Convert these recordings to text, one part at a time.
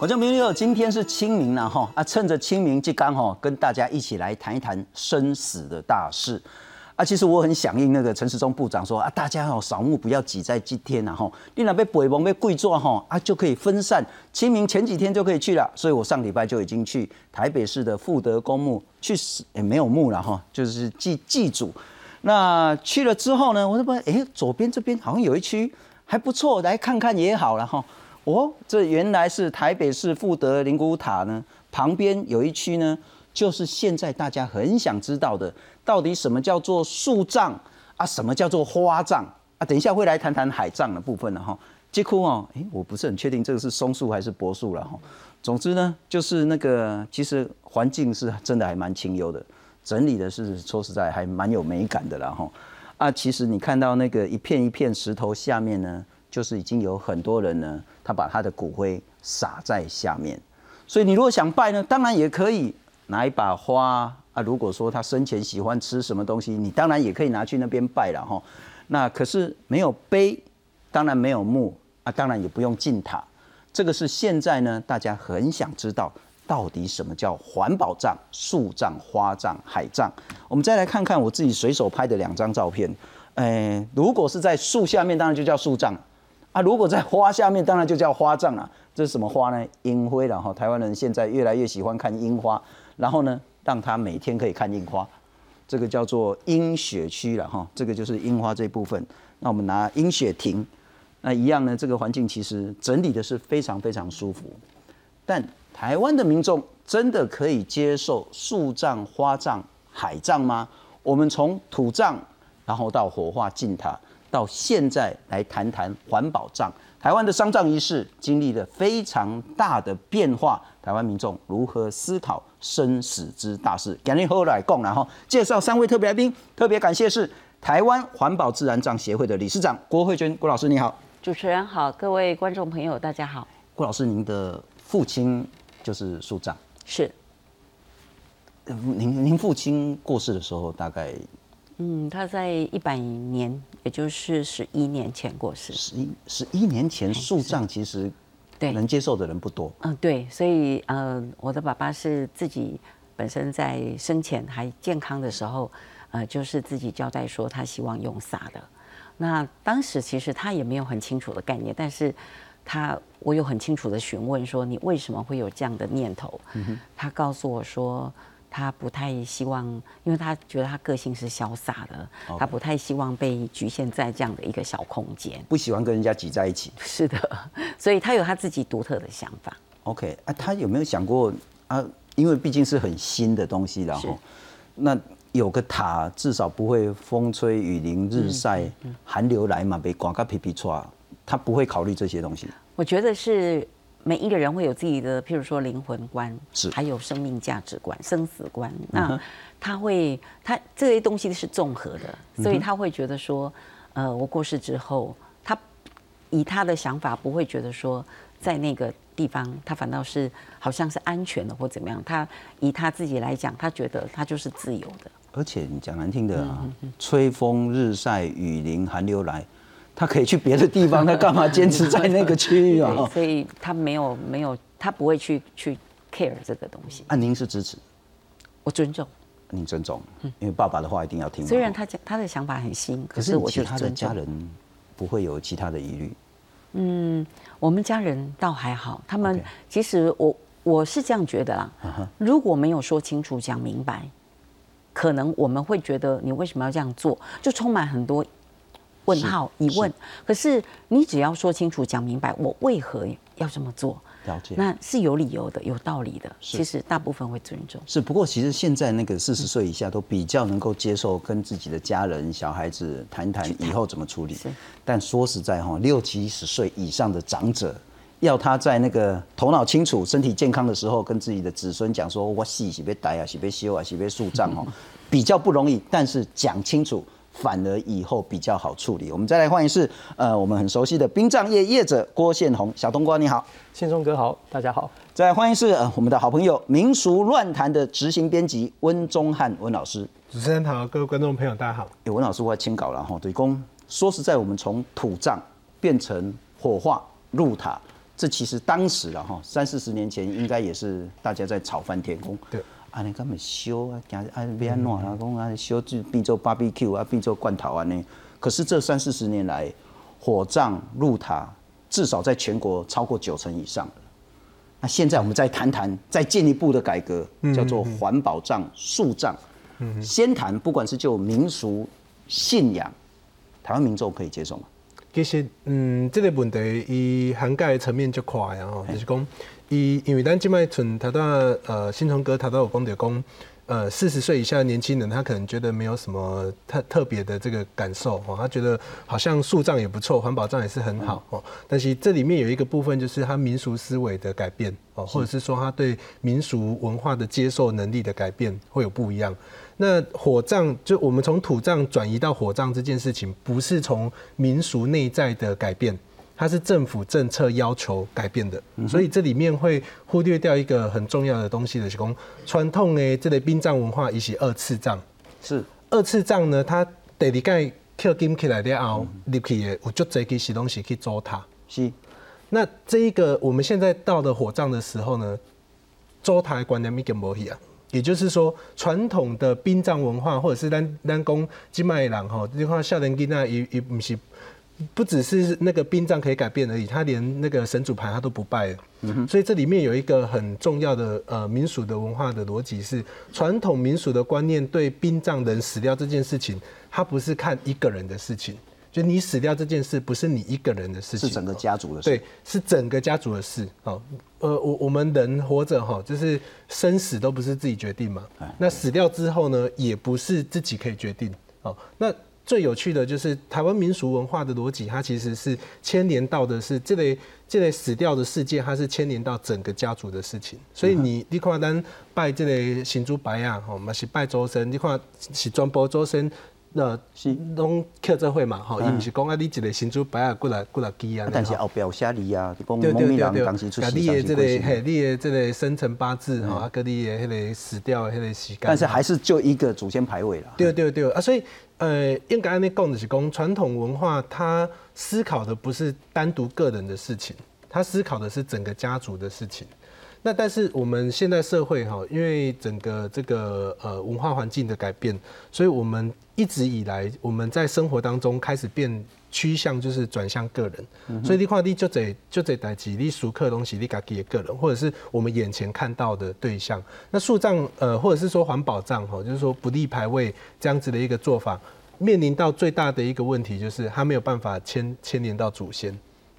我叫明六，今天是清明了哈啊，趁着清明即刚哈，跟大家一起来谈一谈生死的大事啊。其实我很响应那个陈时中部长说啊，大家哦扫墓不要挤在今天然后你那被北蒙被跪坐哈啊就可以分散。清明前几天就可以去了，所以我上礼拜就已经去台北市的富德公墓去，也没有墓了哈，就是祭祭祖。那去了之后呢，我这边哎左边这边好像有一区还不错，来看看也好了哈。哦，这原来是台北市富德灵骨塔呢，旁边有一区呢，就是现在大家很想知道的，到底什么叫做树葬啊，什么叫做花葬啊？等一下会来谈谈海葬的部分了哈。几乎哦，哎，我不是很确定这个是松树还是柏树了哈。总之呢，就是那个其实环境是真的还蛮清幽的，整理的是说实在还蛮有美感的啦哈。啊，其实你看到那个一片一片石头下面呢。就是已经有很多人呢，他把他的骨灰撒在下面，所以你如果想拜呢，当然也可以拿一把花啊。如果说他生前喜欢吃什么东西，你当然也可以拿去那边拜了哈。那可是没有碑，当然没有墓啊，当然也不用进塔。这个是现在呢，大家很想知道到底什么叫环保葬、树葬、花葬、海葬。我们再来看看我自己随手拍的两张照片。哎，如果是在树下面，当然就叫树葬。啊，如果在花下面，当然就叫花葬了。这是什么花呢？樱花了哈。台湾人现在越来越喜欢看樱花，然后呢，让他每天可以看樱花，这个叫做樱雪区了哈。这个就是樱花这部分。那我们拿樱雪亭，那一样呢，这个环境其实整理的是非常非常舒服。但台湾的民众真的可以接受树葬、花葬、海葬吗？我们从土葬，然后到火化进塔。到现在来谈谈环保葬，台湾的丧葬仪式经历了非常大的变化，台湾民众如何思考生死之大事？赶紧和我来共，然后介绍三位特别来宾，特别感谢是台湾环保自然葬协会的理事长郭慧娟郭老师，你好，主持人好，各位观众朋友大家好。郭老师，您的父亲就是树葬，是，您您父亲过世的时候大概？嗯，他在一百年，也就是十一年前过世。十一十一年前树葬其实，对能接受的人不多。嗯，对，所以呃，我的爸爸是自己本身在生前还健康的时候，呃，就是自己交代说他希望用撒的。那当时其实他也没有很清楚的概念，但是他我有很清楚的询问说你为什么会有这样的念头？他告诉我说。他不太希望，因为他觉得他个性是潇洒的，他不太希望被局限在这样的一个小空间，不喜欢跟人家挤在一起。是的，所以他有他自己独特的想法。OK，啊，他有没有想过啊？因为毕竟是很新的东西，然后那有个塔，至少不会风吹雨淋、日晒、寒流来嘛，被刮个皮皮抓，他不会考虑这些东西。我觉得是。每一个人会有自己的，譬如说灵魂观，是还有生命价值观、生死观。那他会，他这些东西是综合的，所以他会觉得说，呃，我过世之后，他以他的想法不会觉得说，在那个地方，他反倒是好像是安全的或怎么样。他以他自己来讲，他觉得他就是自由的。而且你讲难听的啊，吹风日晒雨淋寒流来。他可以去别的地方，他干嘛坚持在那个区域啊？所以他没有没有，他不会去去 care 这个东西。啊，您是支持？我尊重。您尊重，因为爸爸的话一定要听。虽然他讲他的想法很新，可是其他的家人不会有其他的疑虑。嗯，我们家人倒还好，他们其实我我是这样觉得啦。如果没有说清楚讲明白，可能我们会觉得你为什么要这样做，就充满很多。问号疑问，可是你只要说清楚、讲明白，我为何要这么做？了解，那是有理由的、有道理的。其实大部分会尊重。是，不过其实现在那个四十岁以下都比较能够接受跟自己的家人、小孩子谈谈以后怎么处理。但说实在哈，六七十岁以上的长者，要他在那个头脑清楚、身体健康的时候，跟自己的子孙讲说：“我死是被逮啊，是被修啊，是被树葬哦，比较不容易。”但是讲清楚。反而以后比较好处理。我们再来欢迎是呃我们很熟悉的殡葬业业者郭宪宏小冬瓜你好，宪忠哥好，大家好。再来欢迎是呃我们的好朋友民俗乱谈的执行编辑温宗汉温老师。主持人好，各位观众朋友大家好。有温老师我要签稿了哈，对公说实在我们从土葬变成火化入塔，这其实当时了哈，三四十年前应该也是大家在吵翻天宫。对，啊，你根本烧啊，惊啊，别安暖啊，讲啊烧就变做 BBQ 啊，变做罐头啊呢。可是这三四十年来，火葬入塔至少在全国超过九成以上那现在我们再谈谈再进一步的改革，叫做环保葬、树葬。先谈不管是就民俗信仰，台湾民众可以接受吗？其实，嗯，这个问题伊涵盖层面就快啊，就是讲，伊因为咱即摆存他到呃新崇哥他都有讲着讲，呃四十岁以下的年轻人他可能觉得没有什么特特别的这个感受哦，他觉得好像树葬也不错，环保葬也是很好哦，但是这里面有一个部分就是他民俗思维的改变哦，或者是说他对民俗文化的接受能力的改变会有不一样。那火葬就我们从土葬转移到火葬这件事情，不是从民俗内在的改变，它是政府政策要求改变的，所以这里面会忽略掉一个很重要的东西的，是讲传统的这类殡葬文化，以及二次葬。是二次葬呢，它第二盖刻金起来了后，入去的有足侪其实东西去糟蹋。是。那这一个我们现在到的火葬的时候呢，糟蹋的观念已经无去啊。也就是说，传统的殡葬文化，或者是咱咱讲金麦郎哈，你看少年囡仔也也毋是，不只是那个殡葬可以改变而已，他连那个神主牌他都不拜了。所以这里面有一个很重要的呃民俗的文化的逻辑是，传统民俗的观念对殡葬人死掉这件事情，他不是看一个人的事情。就你死掉这件事，不是你一个人的事情，是整个家族的事。对，是整个家族的事。哦，呃，我我们人活着哈，就是生死都不是自己决定嘛。那死掉之后呢，也不是自己可以决定。哦，那最有趣的就是台湾民俗文化的逻辑，它其实是牵连到的是这类这类死掉的世界，它是牵连到整个家族的事情。所以你你看咱拜这类新猪白啊，吼，嘛是拜周身，你看是专播周身。那是拢客这会嘛，吼，伊毋是讲啊，你一个新主摆啊过来过来记啊。但是后表写你啊，讲对对对对，当时出你的这个嘿，你的这个生辰八字吼，啊，跟你的迄个死掉的迄个时间。但是还是就一个祖先牌位了。对对对啊，所以呃，应该安尼讲的是讲传统文化，它思考的不是单独个人的事情，它思考的是整个家族的事情。那但是我们现在社会哈，因为整个这个呃文化环境的改变，所以我们一直以来我们在生活当中开始变趋向就是转向个人，所以你看你就得就得代几你熟客东西你家己的个人，或者是我们眼前看到的对象。那树葬呃或者是说环保葬哈，就是说不立牌位这样子的一个做法，面临到最大的一个问题就是它没有办法牵牵连到祖先。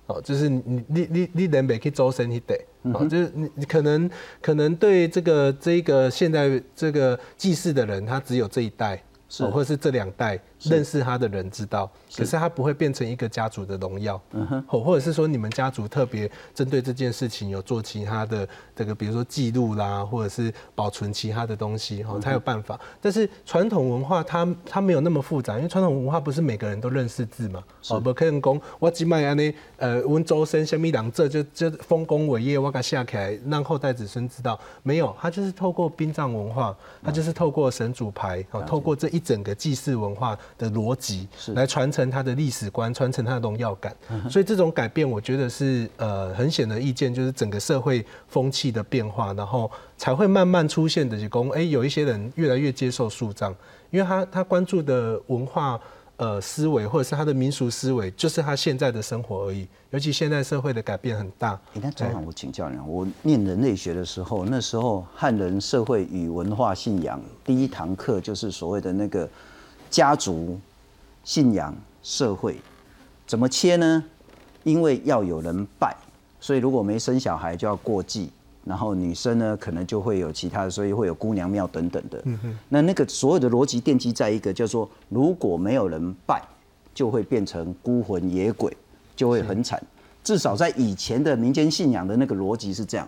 哦，就是你你你你人没去周身一得，哦，就是你你可能可能对这个这一个现在这个祭祀的人，他只有这一代。是，或者是这两代认识他的人知道，可是他不会变成一个家族的荣耀，嗯哼，或或者是说你们家族特别针对这件事情有做其他的这个，比如说记录啦，或者是保存其他的东西，哈，才有办法。但是传统文化它它没有那么复杂，因为传统文化不是每个人都认识字嘛，哦，不可能讲我只卖安尼，呃，温州生虾米两这就就丰功伟业，我给下起来让后代子孙知道，没有，他就是透过殡葬文化，他就是透过神主牌，哦，透过这一。整个祭祀文化的逻辑，来传承它的历史观，传承它的荣耀感。所以这种改变，我觉得是呃很显而易见，就是整个社会风气的变化，然后才会慢慢出现的。就讲，哎，有一些人越来越接受树葬，因为他他关注的文化呃思维，或者是他的民俗思维，就是他现在的生活而已。尤其现在社会的改变很大。那正好我请教你，我念人类学的时候，那时候汉人社会与文化信仰第一堂课就是所谓的那个家族信仰社会怎么切呢？因为要有人拜，所以如果没生小孩就要过继，然后女生呢可能就会有其他的，所以会有姑娘庙等等的。那那个所有的逻辑奠基在一个叫做如果没有人拜，就会变成孤魂野鬼。就会很惨，至少在以前的民间信仰的那个逻辑是这样。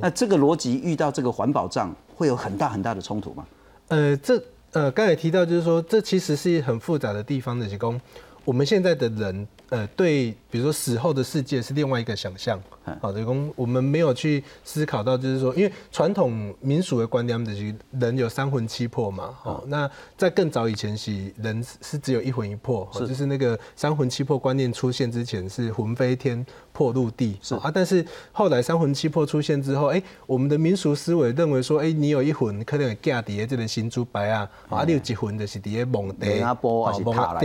那这个逻辑遇到这个环保障，会有很大很大的冲突吗？呃，这呃刚才提到就是说，这其实是很复杂的地方的，提供我们现在的人呃对，比比如说死后的世界是另外一个想象。好，等于说我们没有去思考到，就是说，因为传统民俗的观念就是人有三魂七魄嘛。哦，那在更早以前是人是只有一魂一魄，就是那个三魂七魄观念出现之前是魂飞天。魄入地是啊，但是后来三魂七魄出现之后，哎，我们的民俗思维认为说，哎，你有一魂可能嫁在这个新珠白啊，啊，你有一魂就是底下梦地，对，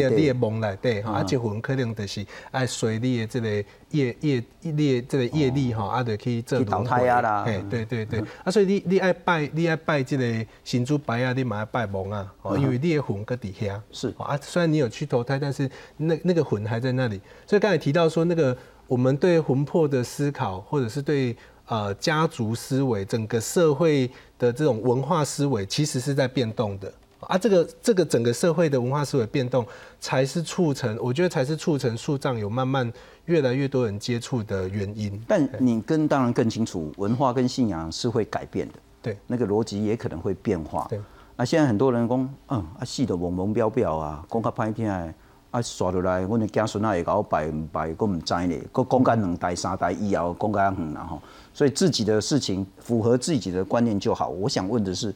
你的梦来对，啊，一魂可能就是爱随你的这个业业业这个业力哈，啊，就去做轮回啦，哎，对对对，啊，所以你你爱拜你爱拜这个新竹白啊，你嘛爱拜梦啊，哦，因为你的魂搁底下是。啊，虽然你有去投胎，但是那那个魂还在那里，所以刚才提到说那个。我们对魂魄的思考，或者是对呃家族思维、整个社会的这种文化思维，其实是在变动的啊。这个这个整个社会的文化思维变动，才是促成，我觉得才是促成树葬有慢慢越来越多人接触的原因。但你跟当然更清楚，文化跟信仰是会改变的，对，那个逻辑也可能会变化。对，啊，现在很多人讲，嗯，啊，戏的蒙蒙标标啊，讲较歹听的。啊，刷落来，阮的子孙啊会甲我拜唔拜，我唔知呢。佫讲干两代三代以后，讲干远啦吼。所以自己的事情符合自己的观念就好。我想问的是，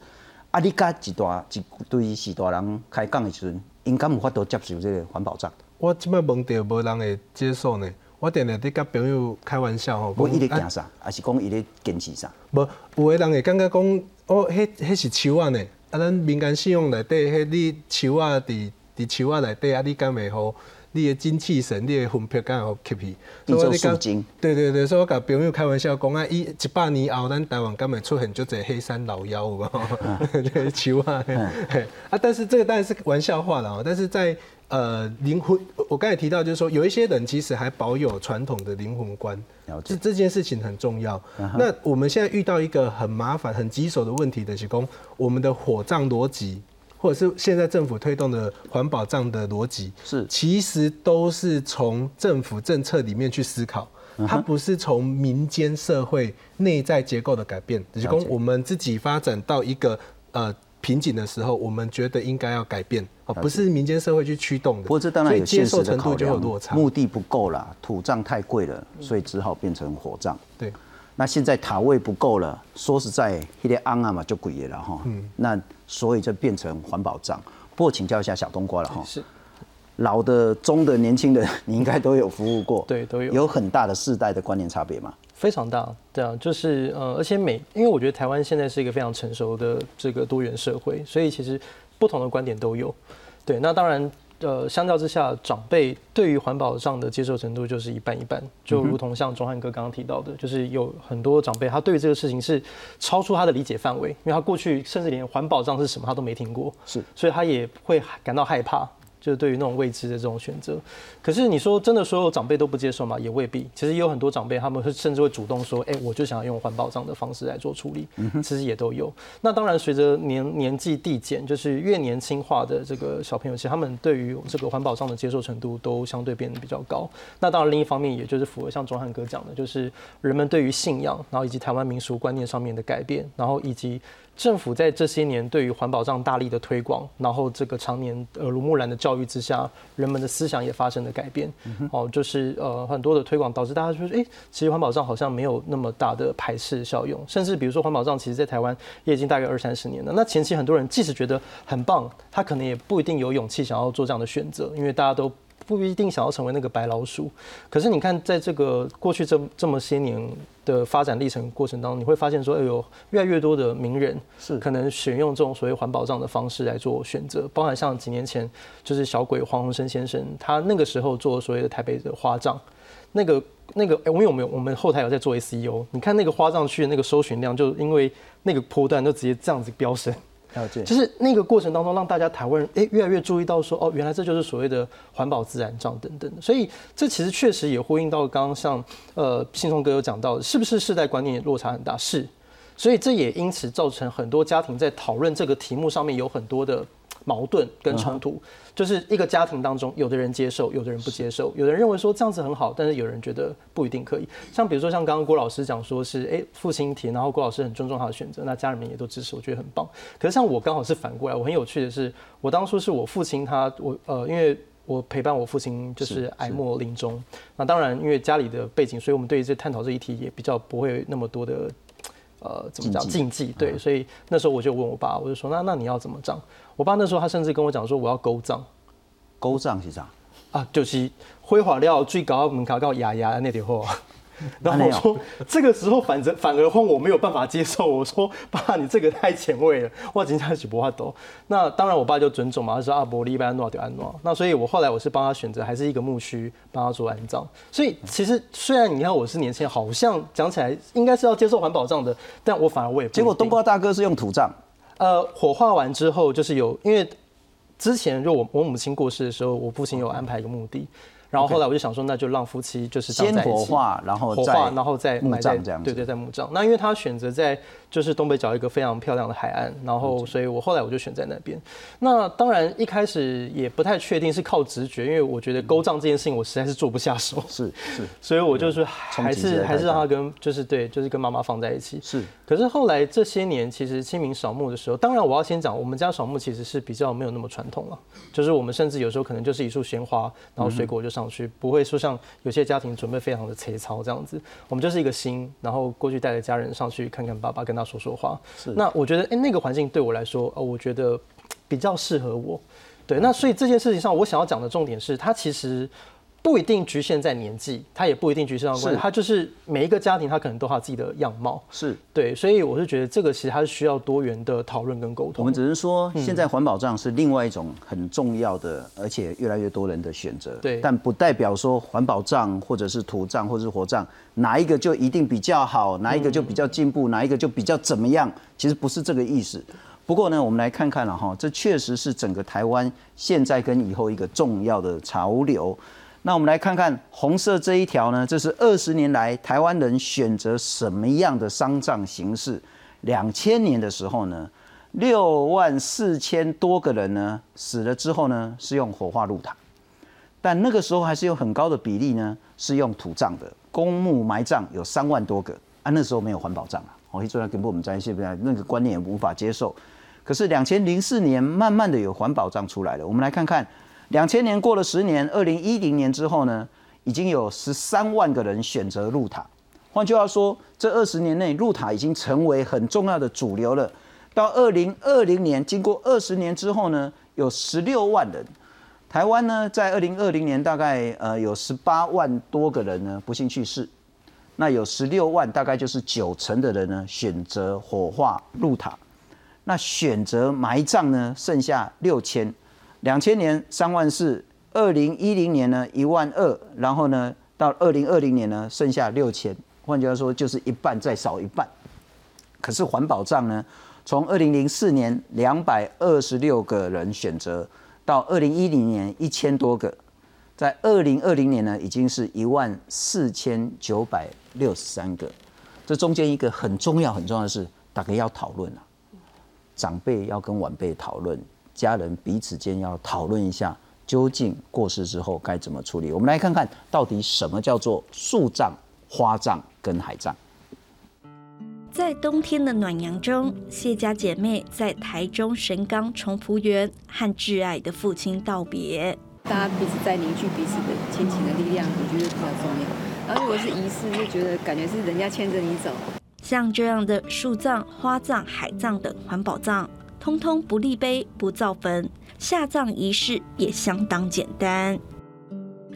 啊，你甲一大一堆是大人开讲的时阵，应该有法度接受这个环保站。我即摆问到无人会接受呢。我定定伫甲朋友开玩笑吼。无伊咧惊啥，还是讲伊咧坚持啥？无，有诶人会感觉讲，哦，迄迄是树啊呢。啊，咱民间信用内底，迄你树啊伫。伫树啊内底啊，你敢会好？你的精气神，你的魂魄敢会好吸去？所以你讲，对对对，所以我甲朋友开玩笑讲啊，一一百年后，咱台湾敢会出现就这黑山老妖无？树仔，啊，但是这个当然是玩笑话了哦。但是在呃灵魂，我刚才提到就是说，有一些人其实还保有传统的灵魂观，这这件事情很重要。那我们现在遇到一个很麻烦、很棘手的问题的是讲，我们的火葬逻辑。或者是现在政府推动的环保账的逻辑，是其实都是从政府政策里面去思考，它不是从民间社会内在结构的改变。只是说，我们自己发展到一个呃瓶颈的时候，我们觉得应该要改变，哦，不是民间社会去驱动的。不过这当然有接受程度就有落差，目的不够了，土葬太贵了，所以只好变成火葬。对。那现在塔位不够了，说实在，一点安啊嘛就贵了哈。嗯。那所以就变成环保账。不过请教一下小冬瓜了哈。是。老的、中的、年轻的，你应该都有服务过。对，都有。有很大的世代的观念差别吗？非常大，对啊，就是呃，而且每，因为我觉得台湾现在是一个非常成熟的这个多元社会，所以其实不同的观点都有。对，那当然。呃，相较之下，长辈对于环保上的接受程度就是一半一半，就如同像钟汉哥刚刚提到的，就是有很多长辈他对于这个事情是超出他的理解范围，因为他过去甚至连环保账是什么他都没听过，是，所以他也会感到害怕。就是对于那种未知的这种选择，可是你说真的，所有长辈都不接受吗？也未必。其实也有很多长辈，他们会甚至会主动说：“哎，我就想要用环保账的方式来做处理。”其实也都有。那当然，随着年年纪递减，就是越年轻化的这个小朋友，其实他们对于这个环保账的接受程度都相对变得比较高。那当然，另一方面，也就是符合像钟汉哥讲的，就是人们对于信仰，然后以及台湾民俗观念上面的改变，然后以及。政府在这些年对于环保账大力的推广，然后这个常年耳濡目染的教育之下，人们的思想也发生了改变。哦，就是呃很多的推广导致大家说，哎，其实环保账好像没有那么大的排斥效用。甚至比如说环保账，其实在台湾也已经大概二三十年了。那前期很多人即使觉得很棒，他可能也不一定有勇气想要做这样的选择，因为大家都。不一定想要成为那个白老鼠，可是你看，在这个过去这这么些年的发展历程过程当中，你会发现说，哎呦，越来越多的名人是可能选用这种所谓环保账的方式来做选择，包含像几年前就是小鬼黄鸿升先生，他那个时候做所谓的台北的花葬，那个那个，哎，我有没有我们后台有在做 SEO？你看那个花账区的那个搜寻量，就因为那个波段就直接这样子飙升。就是那个过程当中，让大家台湾人哎越来越注意到说，哦，原来这就是所谓的环保自然账等等的。所以这其实确实也呼应到刚刚像呃信聪哥有讲到，是不是世代观念落差很大？是，所以这也因此造成很多家庭在讨论这个题目上面有很多的。矛盾跟冲突，就是一个家庭当中，有的人接受，有的人不接受，有的人认为说这样子很好，但是有人觉得不一定可以。像比如说像刚刚郭老师讲说是，哎，父亲提，然后郭老师很尊重他的选择，那家人们也都支持，我觉得很棒。可是像我刚好是反过来，我很有趣的是，我当初是我父亲他，我呃，因为我陪伴我父亲就是是哀莫临终。那当然，因为家里的背景，所以我们对于这探讨这一题也比较不会那么多的呃怎么讲禁忌。对，所以那时候我就问我爸，我就说那那你要怎么葬？我爸那时候他甚至跟我讲说我要勾葬勾葬是啥？啊，就是挥华料最高门槛到牙牙那点货。然后我安说，这个时候反正反而换我没有办法接受。我说，爸，你这个太前卫了，我今天是不怕抖。那当然，我爸就尊重嘛，他说阿伯利安诺就安诺。那所以我后来我是帮他选择，还是一个墓区帮他做安葬。所以其实虽然你看我是年轻人，好像讲起来应该是要接受环保葬的，但我反而我也不结果冬瓜大哥是用土葬，呃，火化完之后，就是有因为之前就我我母亲过世的时候，我父亲有安排一个墓地，然后后来我就想说，那就让夫妻就是葬先火化，然后再火化，然后再埋在葬这样子。对对，在墓葬。那因为他选择在就是东北角一个非常漂亮的海岸，然后所以我后来我就选在那边。那当然一开始也不太确定是靠直觉，因为我觉得勾葬这件事情我实在是做不下手，是是 所以我就是还是还是让他跟就是对就是跟妈妈放在一起。是，可是后来这些年，其实清明扫墓的时候，当然我要先讲，我们家扫墓其实是比较没有那么传统了，就是我们甚至有时候可能就是一束鲜花，然后水果就上去，不会说像有些家庭准备非常的粗糙这样子。我们就是一个心，然后过去带着家人上去看看爸爸，跟他说说话。是那我觉得，哎、那个环境对我来说，呃，我觉得比较适合我。对，那所以这件事情上，我想要讲的重点是，它其实不一定局限在年纪，它也不一定局限到关系，是它就是每一个家庭，它可能都有它自己的样貌。是。对，所以我是觉得这个其实它是需要多元的讨论跟沟通。我们只是说，嗯现在环保葬是另外一种很重要的，而且越来越多人的选择。对但不代表说环保葬或者是土葬或者是火葬哪一个就一定比较好，哪一个就比较进步，哪一个就比较怎么样，其实不是这个意思。不过呢，我们来看看了哈，这确实是整个台湾现在跟以后一个重要的潮流。那我们来看看红色这一条呢，这是二十年来台湾人选择什么样的丧葬形式。两千年的时候呢，六万四千多个人呢死了之后呢是用火化入塔，但那个时候还是有很高的比例呢是用土葬的，公墓埋葬有三万多个。啊，那时候没有环保葬啊，我一做来跟我们在一起，那个观念也无法接受。可是两千零四年慢慢的有环保葬出来了，我们来看看，两千年过了十年，二零一零年之后呢，已经有十三万个人选择入塔。换句话说，这二十年内入塔已经成为很重要的主流了。到二零二零年，经过二十年之后呢，有十六万人。台湾呢，在二零二零年大概呃有十八万多个人呢不幸去世，那有十六万，大概就是九成的人呢选择火化入塔。那选择埋葬呢，剩下六千。两千年三万四，二零一零年呢一万二，然后呢到二零二零年呢剩下六千。换句话说，就是一半再少一半。可是环保账呢，从二零零四年两百二十六个人选择，到二零一零年一千多个，在二零二零年呢，已经是一万四千九百六十三个。这中间一个很重要、很重要的是，大家要讨论啊，长辈要跟晚辈讨论，家人彼此间要讨论一下，究竟过世之后该怎么处理。我们来看看到底什么叫做树葬、花葬跟海葬。在冬天的暖阳中，谢家姐妹在台中神冈重福园和挚爱的父亲道别。大家彼此在凝聚彼此的亲情的力量，我觉得比较重要。然后如果是仪式，就觉得感觉是人家牵着你走。像这样的树葬、花葬、海葬等环保葬，通通不立碑、不造坟，下葬仪式也相当简单。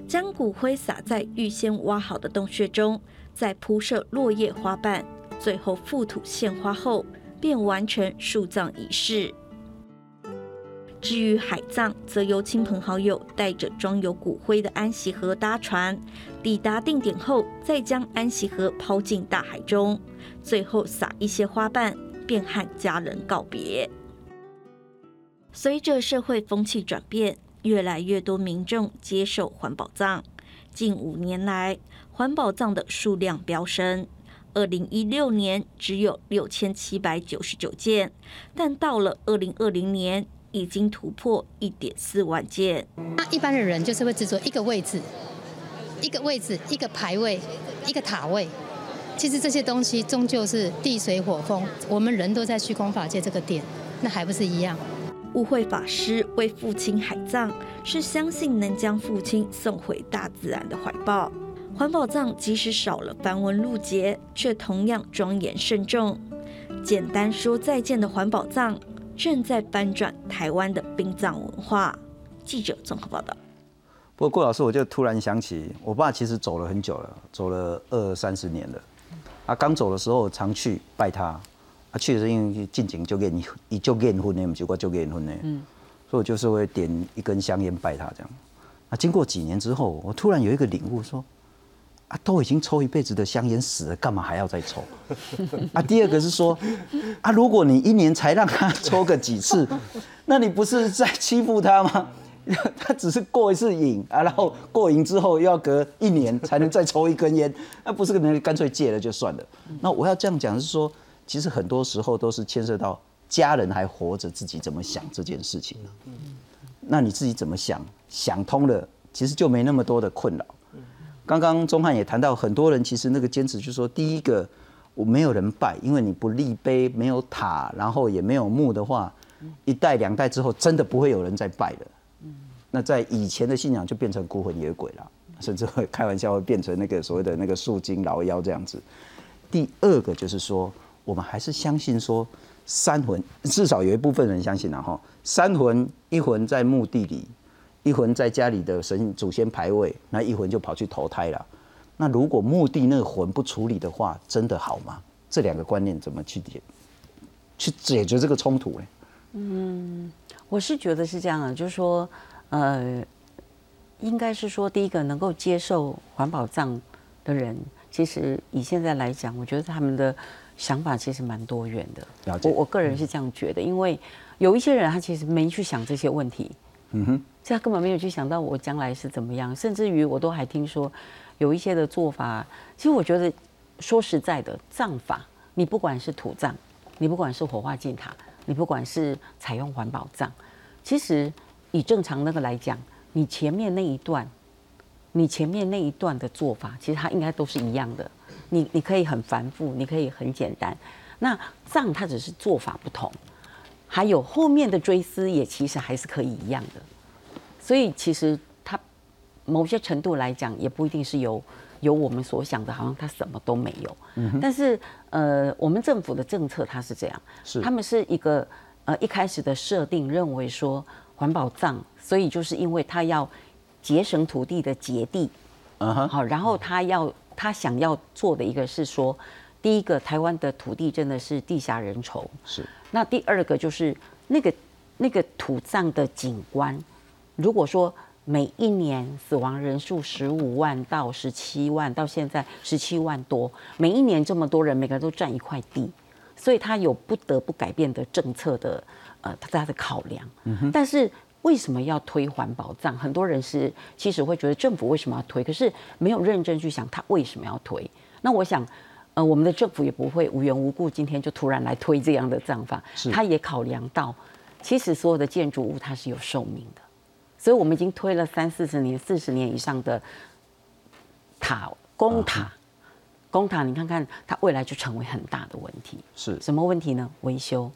将骨灰撒在预先挖好的洞穴中，再铺设落叶花瓣，最后覆土献花后，便完成树葬仪式。至于海葬，则由亲朋好友带着装有骨灰的安息盒搭船，抵达定点后，再将安息盒抛进大海中，最后撒一些花瓣，便和家人告别。随着社会风气转变，越来越多民众接受环保葬。近五年来，环保葬的数量飙升。二零一六年只有六千七百九十九件，但到了二零二零年，已经突破一点四万件。那一般的人就是会制作一个位置，一个位置，一个牌位，一个塔位。其实这些东西终究是地水火风，我们人都在虚空法界这个点，那还不是一样？误会法师为父亲海葬，是相信能将父亲送回大自然的怀抱。环保葬即使少了繁文缛节，却同样庄严慎重。简单说再见的环保葬，正在翻转台湾的殡葬文化。记者综合报道。不过郭老师，我就突然想起，我爸其实走了很久了，走了二三十年了。啊，刚走的时候常去拜他，啊，确实因为近景就给你，一就结婚呢，不就过就结婚呢。嗯。所以我就是会点一根香烟拜他这样。啊，经过几年之后，我突然有一个领悟，说。啊，都已经抽一辈子的香烟死了，干嘛还要再抽？啊，第二个是说，啊，如果你一年才让他抽个几次，那你不是在欺负他吗？他只是过一次瘾啊，然后过瘾之后又要隔一年才能再抽一根烟，那不是可能干脆戒了就算了？那我要这样讲是说，其实很多时候都是牵涉到家人还活着，自己怎么想这件事情那你自己怎么想？想通了，其实就没那么多的困扰。刚刚钟汉也谈到，很多人其实那个坚持就是说，第一个我没有人拜，因为你不立碑，没有塔，然后也没有墓的话，一代两代之后真的不会有人再拜了。那在以前的信仰就变成孤魂野鬼了，甚至会开玩笑会变成那个所谓的那个树精老妖这样子。第二个就是说，我们还是相信说三魂，至少有一部分人相信了哈，三魂一魂在墓地里。一魂在家里的神祖先牌位，那一魂就跑去投胎了。那如果墓地那个魂不处理的话，真的好吗？这两个观念怎么去解去解决这个冲突呢？嗯，我是觉得是这样的，就是说，呃，应该是说，第一个能够接受环保葬的人，其实以现在来讲，我觉得他们的想法其实蛮多元的。我我个人是这样觉得，因为有一些人他其实没去想这些问题。嗯哼，这他根本没有去想到我将来是怎么样，甚至于我都还听说有一些的做法。其实我觉得说实在的，葬法你不管是土葬，你不管是火化进塔，你不管是采用环保葬，其实以正常那个来讲，你前面那一段，你前面那一段的做法，其实它应该都是一样的。你你可以很繁复，你可以很简单。那葬它只是做法不同。还有后面的追思也其实还是可以一样的，所以其实它某些程度来讲也不一定是有有我们所想的，好像它什么都没有。嗯，但是呃，我们政府的政策它是这样，是他们是一个呃一开始的设定认为说环保葬，所以就是因为它要节省土地的节地，嗯哼，好，然后他要他想要做的一个是说。第一个，台湾的土地真的是地下人稠。是。那第二个就是那个那个土葬的景观，如果说每一年死亡人数十五万到十七万，到现在十七万多，每一年这么多人，每个人都占一块地，所以他有不得不改变的政策的呃他的考量。嗯但是为什么要推环保葬？很多人是其实会觉得政府为什么要推，可是没有认真去想他为什么要推。那我想。呃，我们的政府也不会无缘无故今天就突然来推这样的葬法，他也考量到，其实所有的建筑物它是有寿命的，所以我们已经推了三四十年、四十年以上的塔公塔，公塔，你看看它未来就成为很大的问题。是什么问题呢？维修，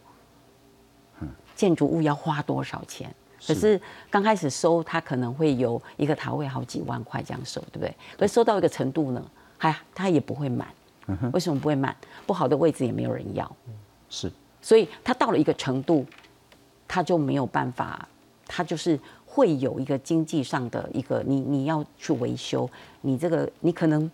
建筑物要花多少钱？可是刚开始收，他可能会有一个塔位好几万块这样收，对不对？可是收到一个程度呢，还他也不会满。为什么不会满？不好的位置也没有人要，是，所以他到了一个程度，他就没有办法，他就是会有一个经济上的一个，你你要去维修，你这个你可能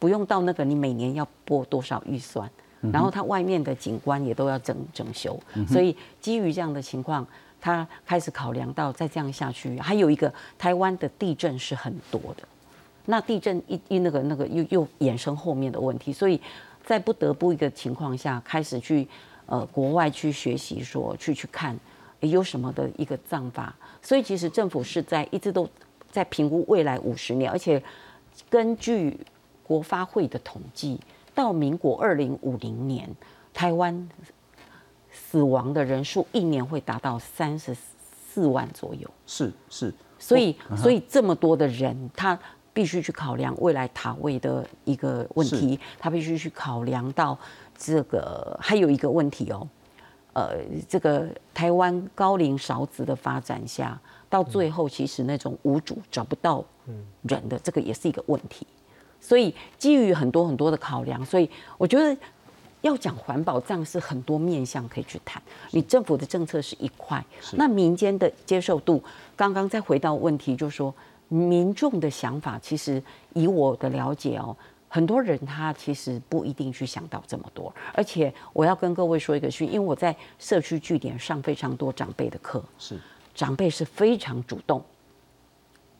不用到那个，你每年要拨多少预算，然后它外面的景观也都要整整修，所以基于这样的情况，他开始考量到再这样下去，还有一个台湾的地震是很多的。那地震一一那个那个又又衍生后面的问题，所以在不得不一个情况下，开始去呃国外去学习，说去去看有什么的一个葬法。所以其实政府是在一直都在评估未来五十年，而且根据国发会的统计，到民国二零五零年，台湾死亡的人数一年会达到三十四万左右。是是，所以所以这么多的人，他。必须去考量未来塔位的一个问题，他必须去考量到这个还有一个问题哦，呃这个台湾高龄少子的发展下，到最后其实那种无主找不到人的这个也是一个问题。所以基于很多很多的考量，所以我觉得要讲环保账是很多面向可以去谈。你政府的政策是一块，那民间的接受度，刚刚再回到问题，就是说民众的想法，其实以我的了解哦，很多人他其实不一定去想到这么多。而且我要跟各位说一个讯，因为我在社区据点上非常多长辈的课，是长辈是非常主动。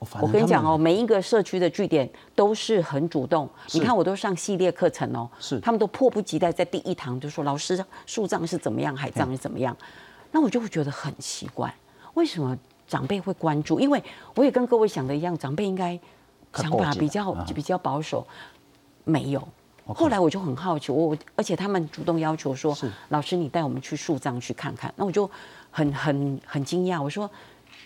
反我跟你讲哦，每一个社区的据点都是很主动。你看，我都上系列课程哦，是他们都迫不及待在第一堂就说：“老师，树葬是怎么样，海葬是怎么样？”那我就会觉得很奇怪，为什么长辈会关注？因为我也跟各位想的一样，长辈应该想法比较啊比较保守，没有。后来我就很好奇，我而且他们主动要求说是：“老师，你带我们去树葬去看看。”那我就很很很惊讶，我说：“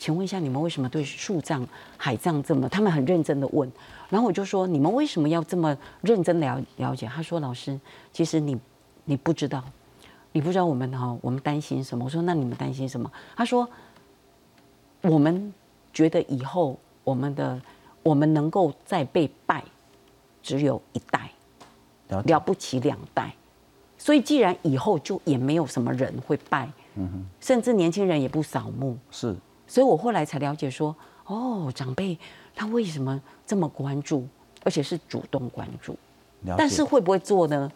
请问一下，你们为什么对树葬、海葬这么？”他们很认真的问，然后我就说：“你们为什么要这么认真了了解？”他说：“老师，其实你你不知道，你不知道我们哈，我们担心什么？”我说：“那你们担心什么？”他说：“我们觉得以后我们的我们能够再被拜，只有一代。”了了不起两代，所以既然以后就也没有什么人会拜，甚至年轻人也不扫墓，是所以我后来才了解说，哦，长辈他为什么这么关注，而且是主动关注，但是会不会做呢？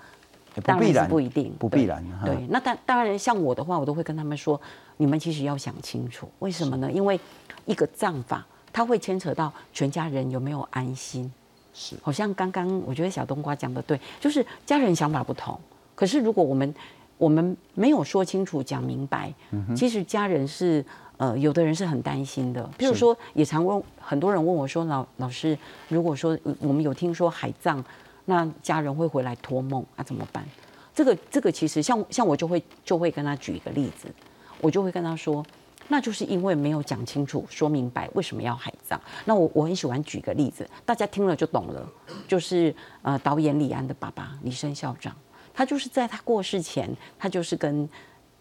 不当然不一定，不必然。哈对，那当当然，像我的话，我都会跟他们说，你们其实要想清楚，为什么呢？因为一个葬法，它会牵扯到全家人有没有安心。是好像刚刚我觉得小冬瓜讲的对，就是家人想法不同，可是如果我们我们没有说清楚、讲明白，其实家人是呃，有的人是很担心的。比如说，也常问很多人问我说：“老老师，如果说呃我们有听说海葬，那家人会回来托梦啊，怎么办？”这个这个其实像像我就会就会跟他举一个例子，我就会跟他说。那就是因为没有讲清楚、说明白为什么要海葬。那我我很喜欢举个例子，大家听了就懂了。就是呃，导演李安的爸爸李生校长，他就是在他过世前，他就是跟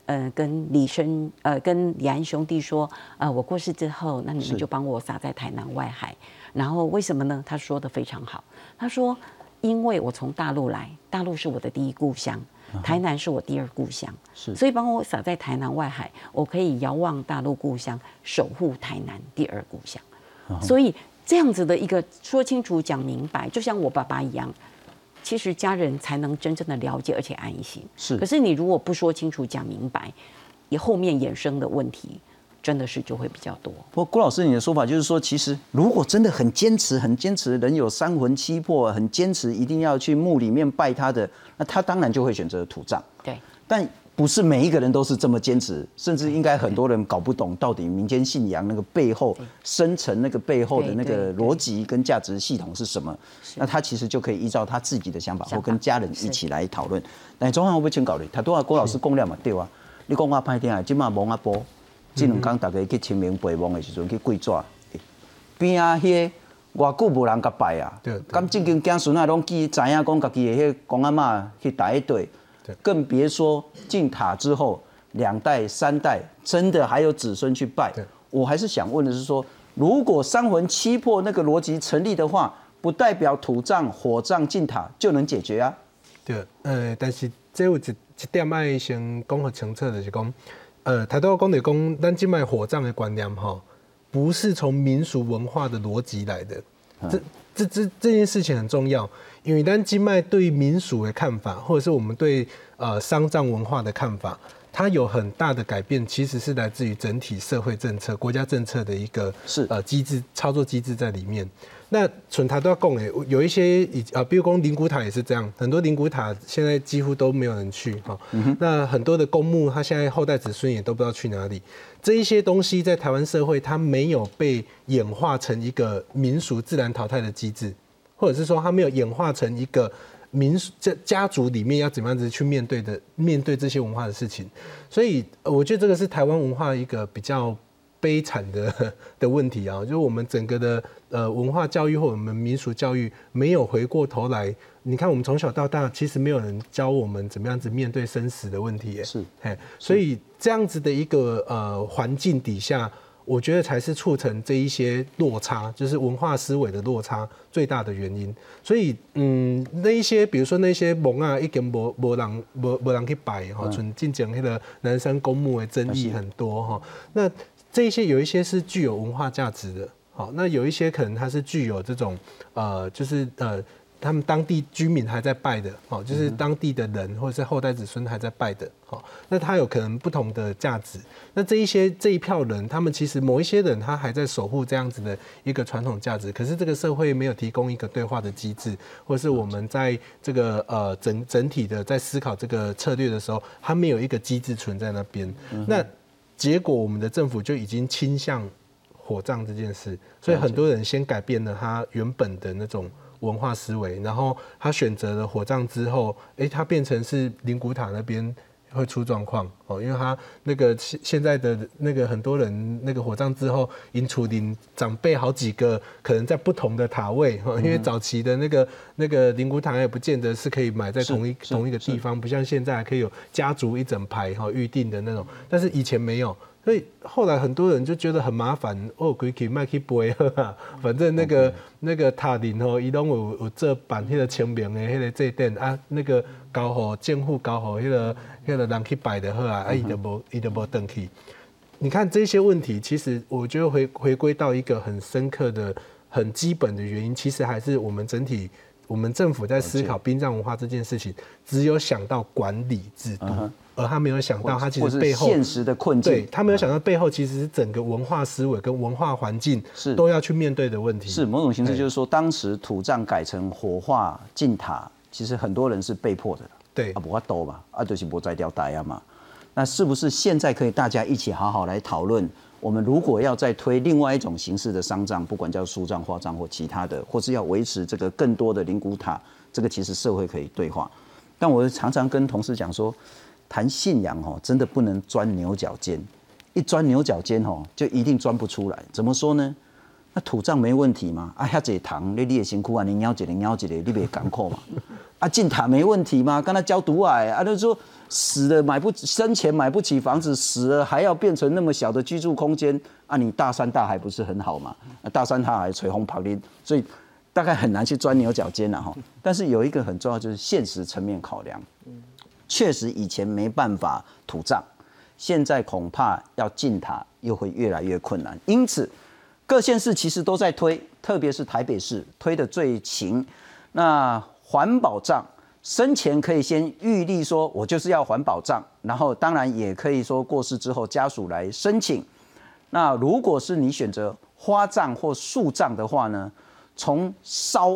呃跟李生呃跟李安兄弟说，呃我过世之后，那你们就帮我撒在台南外海。然后为什么呢？他说的非常好，他说因为我从大陆来，大陆是我的第一故乡。台南是我第二故乡，是所以帮我撒在台南外海，我可以遥望大陆故乡，守护台南第二故乡。所以这样子的一个说清楚、讲明白，就像我爸爸一样，其实家人才能真正的了解而且安心。是可是你如果不说清楚、讲明白，你后面衍生的问题，真的是就会比较多。不过郭老师，你的说法就是说，其实如果真的很坚持、很坚持，人有三魂七魄，很坚持一定要去墓里面拜他的，那他当然就会选择土葬。对，但不是每一个人都是这么坚持，甚至应该很多人搞不懂到底民间信仰那个背后深层那个背后的那个逻辑跟价值系统是什么。那他其实就可以依照他自己的想法，或跟家人一起来讨论。但中央会不会请考虑？他都话郭老师讲了嘛，对啊。你讲我歹听啊，即马蒙阿波，这两天大家去清明陪墓的时阵去跪抓，边啊迄个偌久无人甲拜啊对对，咁正经子孙啊拢记知影讲家己的迄个公阿嬷去打一队对，更别说进塔之后两代三代，真的还有子孙去拜对。我还是想问的是说，如果三魂七魄那个逻辑成立的话，不代表土葬、火葬进塔就能解决啊。对，呃，但是这有一一点爱先讲互清楚，就是讲，呃，台都讲的讲，咱今麦火葬的观念哈，不是从民俗文化的逻辑来的，这这这这件事情很重要，因为咱今麦对民俗的看法，或者是我们对呃丧葬文化的看法。它有很大的改变，其实是来自于整体社会政策、国家政策的一个是呃机制、操作机制在里面。那纯塔都要供诶，有一些以啊，比如说灵骨塔也是这样，很多灵骨塔现在几乎都没有人去哈。那很多的公墓，它现在后代子孙也都不知道去哪里。这一些东西在台湾社会，它没有被演化成一个民俗自然淘汰的机制，或者是说它没有演化成一个民俗家家族里面要怎么样子去面对的面对这些文化的事情。所以呃我觉得这个是台湾文化一个比较悲惨的的问题啊，就是我们整个的呃文化教育或我们民俗教育没有回过头来，你看我们从小到大其实没有人教我们怎么样子面对生死的问题耶，是，嘿，所以这样子的一个呃环境底下。我觉得才是促成这一些落差，就是文化思维的落差最大的原因。所以，嗯，那一些比如说那些蒙啊，一根无无人无无人去摆哈，纯进讲那个南山公墓的争议很多哈。那这一些有一些是具有文化价值的，好，那有一些可能它是具有这种呃，就是呃。他们当地居民还在拜的，哦，就是当地的人或者是后代子孙还在拜的，哦，那他有可能不同的价值。那这一些这一票人，他们其实某一些人他还在守护这样子的一个传统价值，可是这个社会没有提供一个对话的机制，或是我们在这个呃整整体的在思考这个策略的时候，他没有一个机制存在那边。那结果我们的政府就已经倾向火葬这件事，所以很多人先改变了他原本的那种。文化思维，然后他选择了火葬之后，哎，他变成是灵骨塔那边会出状况哦，因为他那个现现在的那个很多人那个火葬之后，因处灵长辈好几个可能在不同的塔位哈，因为早期的那个那个灵骨塔也不见得是可以埋在同一同一个地方，不像现在可以有家族一整排哈预定的那种，但是以前没有。所以后来很多人就觉得很麻烦，哦，可以卖去背啊，反正那个那个塔顶吼，伊拢有有这版迄个清明的迄个祭奠啊，那个交互政府交互迄个迄个人去摆的好啊，啊，伊就无伊就无登去。你看这些问题，其实我觉得回回归到一个很深刻的、很基本的原因，其实还是我们整体。我们政府在思考殡葬文化这件事情，只有想到管理制度，而他没有想到他其实背后现实的困境。对他没有想到背后其实是整个文化思维跟文化环境是都要去面对的问题。是某种形式，就是说当时土葬改成火化进塔，其实很多人是被迫的。对啊，不怕多嘛，啊就是不摘掉大呀嘛。那是不是现在可以大家一起好好来讨论？我们如果要再推另外一种形式的丧葬，不管叫树葬、花葬或其他的，或是要维持这个更多的灵骨塔，这个其实社会可以对话。但我常常跟同事讲说，谈信仰哦，真的不能钻牛角尖，一钻牛角尖哦，就一定钻不出来。怎么说呢？那土葬没问题吗？啊，遐济糖，你你也辛苦啊，你咬一个咬一个，你别艰苦嘛。啊，进塔没问题吗？跟他交毒癌啊，就说。死了买不生前买不起房子，死了还要变成那么小的居住空间啊！你大山大海不是很好吗？大山大海吹风旁边，所以大概很难去钻牛角尖了哈。但是有一个很重要，就是现实层面考量。确实以前没办法土葬，现在恐怕要进塔又会越来越困难。因此，各县市其实都在推，特别是台北市推的最勤。那环保葬。生前可以先预立说，我就是要还保障，然后当然也可以说过世之后家属来申请。那如果是你选择花葬或树葬的话呢，从烧，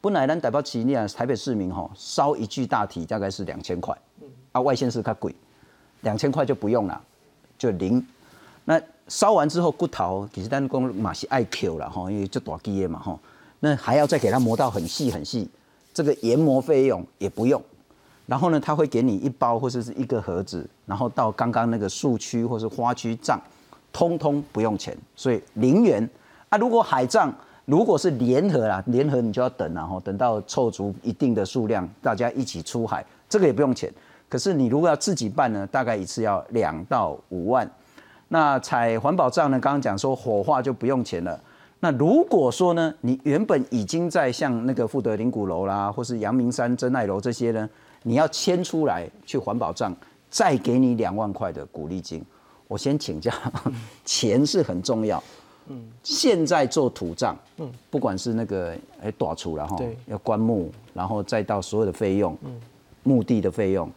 本来咱代表起你啊台北市民哈，烧一具大体大概是两千块，啊外县市较贵，两千块就不用了，就零。那烧完之后骨头其实咱讲嘛是爱 Q 了哈，因为就大基的嘛哈，那还要再给它磨到很细很细。这个研磨费用也不用，然后呢，他会给你一包或者是一个盒子，然后到刚刚那个树区或是花区葬，通通不用钱，所以零元啊。如果海葬，如果是联合啦，联合你就要等然后等到凑足一定的数量，大家一起出海，这个也不用钱。可是你如果要自己办呢，大概一次要两到五万。那采环保葬呢，刚刚讲说火化就不用钱了。那如果说呢，你原本已经在像那个富德林古楼啦，或是阳明山真爱楼这些呢，你要迁出来去环保站，再给你两万块的鼓励金。我先请教，钱是很重要。嗯，现在做土葬，嗯，不管是那个哎打出然后要棺木，然后再到所有的费用，嗯，墓地的费用，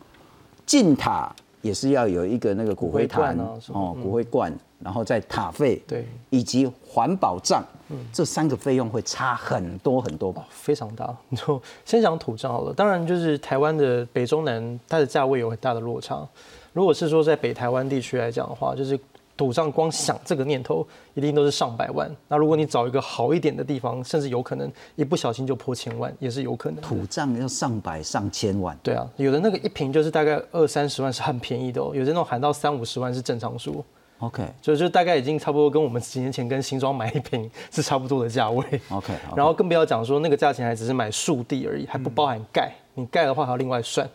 进塔也是要有一个那个骨灰坛哦，骨灰罐。然后在塔费对，以及环保账，嗯，这三个费用会差很多很多吧？非常大。你就先讲土葬好了。当然，就是台湾的北中南，它的价位有很大的落差。如果是说在北台湾地区来讲的话，就是土账光想这个念头，一定都是上百万。那如果你找一个好一点的地方，甚至有可能一不小心就破千万，也是有可能。土账要上百上千万。对啊，有的那个一瓶就是大概二三十万是很便宜的哦，有的那种喊到三五十万是正常数。OK 就就大概已经差不多跟我们几年前跟新庄买一瓶是差不多的价位。OK，然后更不要讲说那个价钱还只是买树地而已，还不包含盖，你盖的话还要另外算。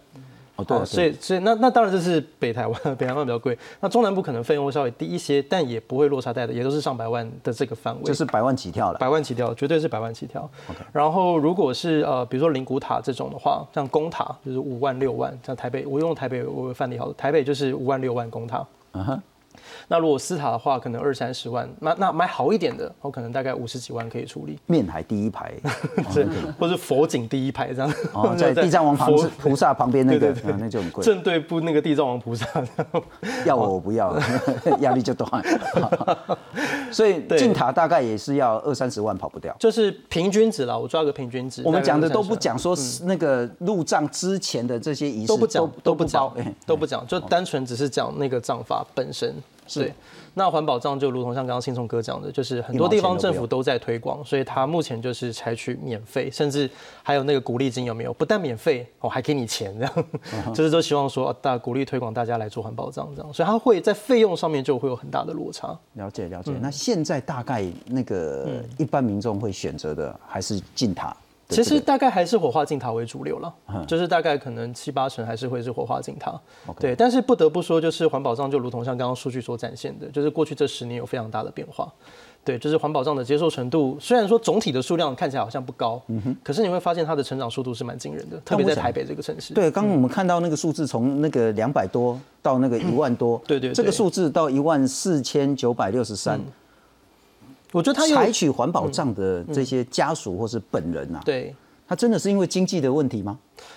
哦对啊，所以所以那那当然这是北台湾，北台湾比较贵。那中南部可能费用会稍微低一些，但也不会落差太大，也都是上百万的这个范围。就是百万起跳了。百万起跳，绝对是百万起跳。然后如果是呃，比如说灵谷塔这种的话，像公塔就是五万六万，像台北，我用台北我范例好了，台北就是五万六万公塔。嗯哼，那如果私塔的话，可能二三十万，那那买好一点的，我可能大概五十几万可以处理，面海第一排，是或是佛景第一排这样。哦，在地藏王旁菩萨旁边那个那就很贵。正对部那个地藏王菩萨，要我我不要，压力就大。所以对进塔大概也是要二三十万跑不掉。就是平均值了，我抓个平均值。我们讲的大概20-30都不讲说那个入账之前的这些仪式，都不讲，都不包讲哎，都不讲，就单纯只是讲那个账法本身。对，那环保账就如同像刚刚信聪哥讲的，就是很多地方政府都在推广，所以它目前就是采取免费，甚至还有那个鼓励金有没有？不但免费哦，还给你钱这样，就是都希望说啊大鼓励推广大家来做环保账这样，所以它会在费用上面就会有很大的落差。了解了解。嗯那现在大概那个一般民众会选择的还是进塔。其实大概还是火化进塔为主流了，就是大概可能七八成还是会是火化进塔。对，但是不得不说，就是环保上就如同像刚刚数据所展现的，就是过去这十年有非常大的变化。对，就是环保账的接受程度，虽然说总体的数量看起来好像不高，可是你会发现它的成长速度是蛮惊人的，特别在台北这个城市。对，刚刚我们看到那个数字从那个两百多到那个一万多，对对对。这个数字到一万四千九百六十三，我觉得他有采取环保账的这些家属或是本人啊，对他真的是因为经济的问题吗？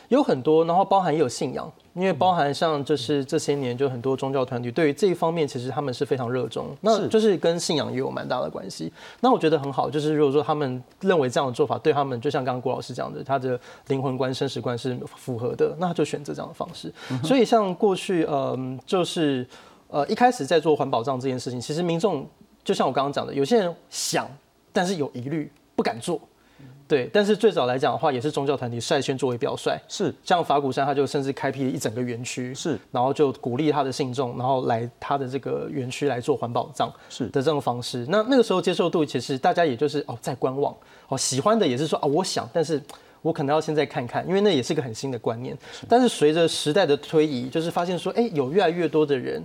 有很多，然后包含也有信仰，因为包含像就是这些年就很多宗教团体对于这一方面其实他们是非常热衷，那就是跟信仰也有蛮大的关系。那我觉得很好，就是如果说他们认为这样的做法对他们，就像刚刚郭老师讲的，他的灵魂观、生死观是符合的，那他就选择这样的方式。所以像过去，嗯、就是呃一开始在做环保账这件事情，其实民众就像我刚刚讲的，有些人想，但是有疑虑，不敢做。对，但是最早来讲的话，也是宗教团体率先作为表率，是像法鼓山，他就甚至开辟了一整个园区，是，然后就鼓励他的信众，然后来他的这个园区来做环保葬，是的这种方式。那那个时候接受度，其实大家也就是哦在观望，哦喜欢的也是说哦我想，但是我可能要现在看看，因为那也是个很新的观念。但是随着时代的推移，就是发现说，哎，有越来越多的人。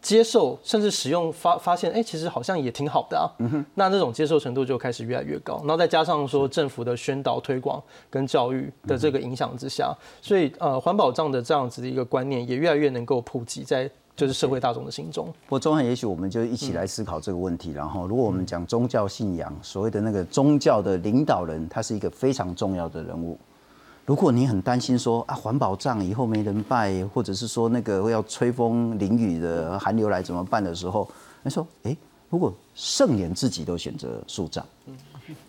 接受甚至使用发发现，哎、其实好像也挺好的啊。那这种接受程度就开始越来越高，然后再加上说政府的宣导推广跟教育的这个影响之下，所以呃环保账的这样子的一个观念也越来越能够普及在就是社会大众的心中。不过，中汉也许我们就一起来思考这个问题。然后，如果我们讲宗教信仰，所谓的那个宗教的领导人，他是一个非常重要的人物。如果你很担心说啊，环保葬以后没人拜，或者是说那个要吹风淋雨的寒流来怎么办的时候，你说，哎，如果圣贤自己都选择树葬，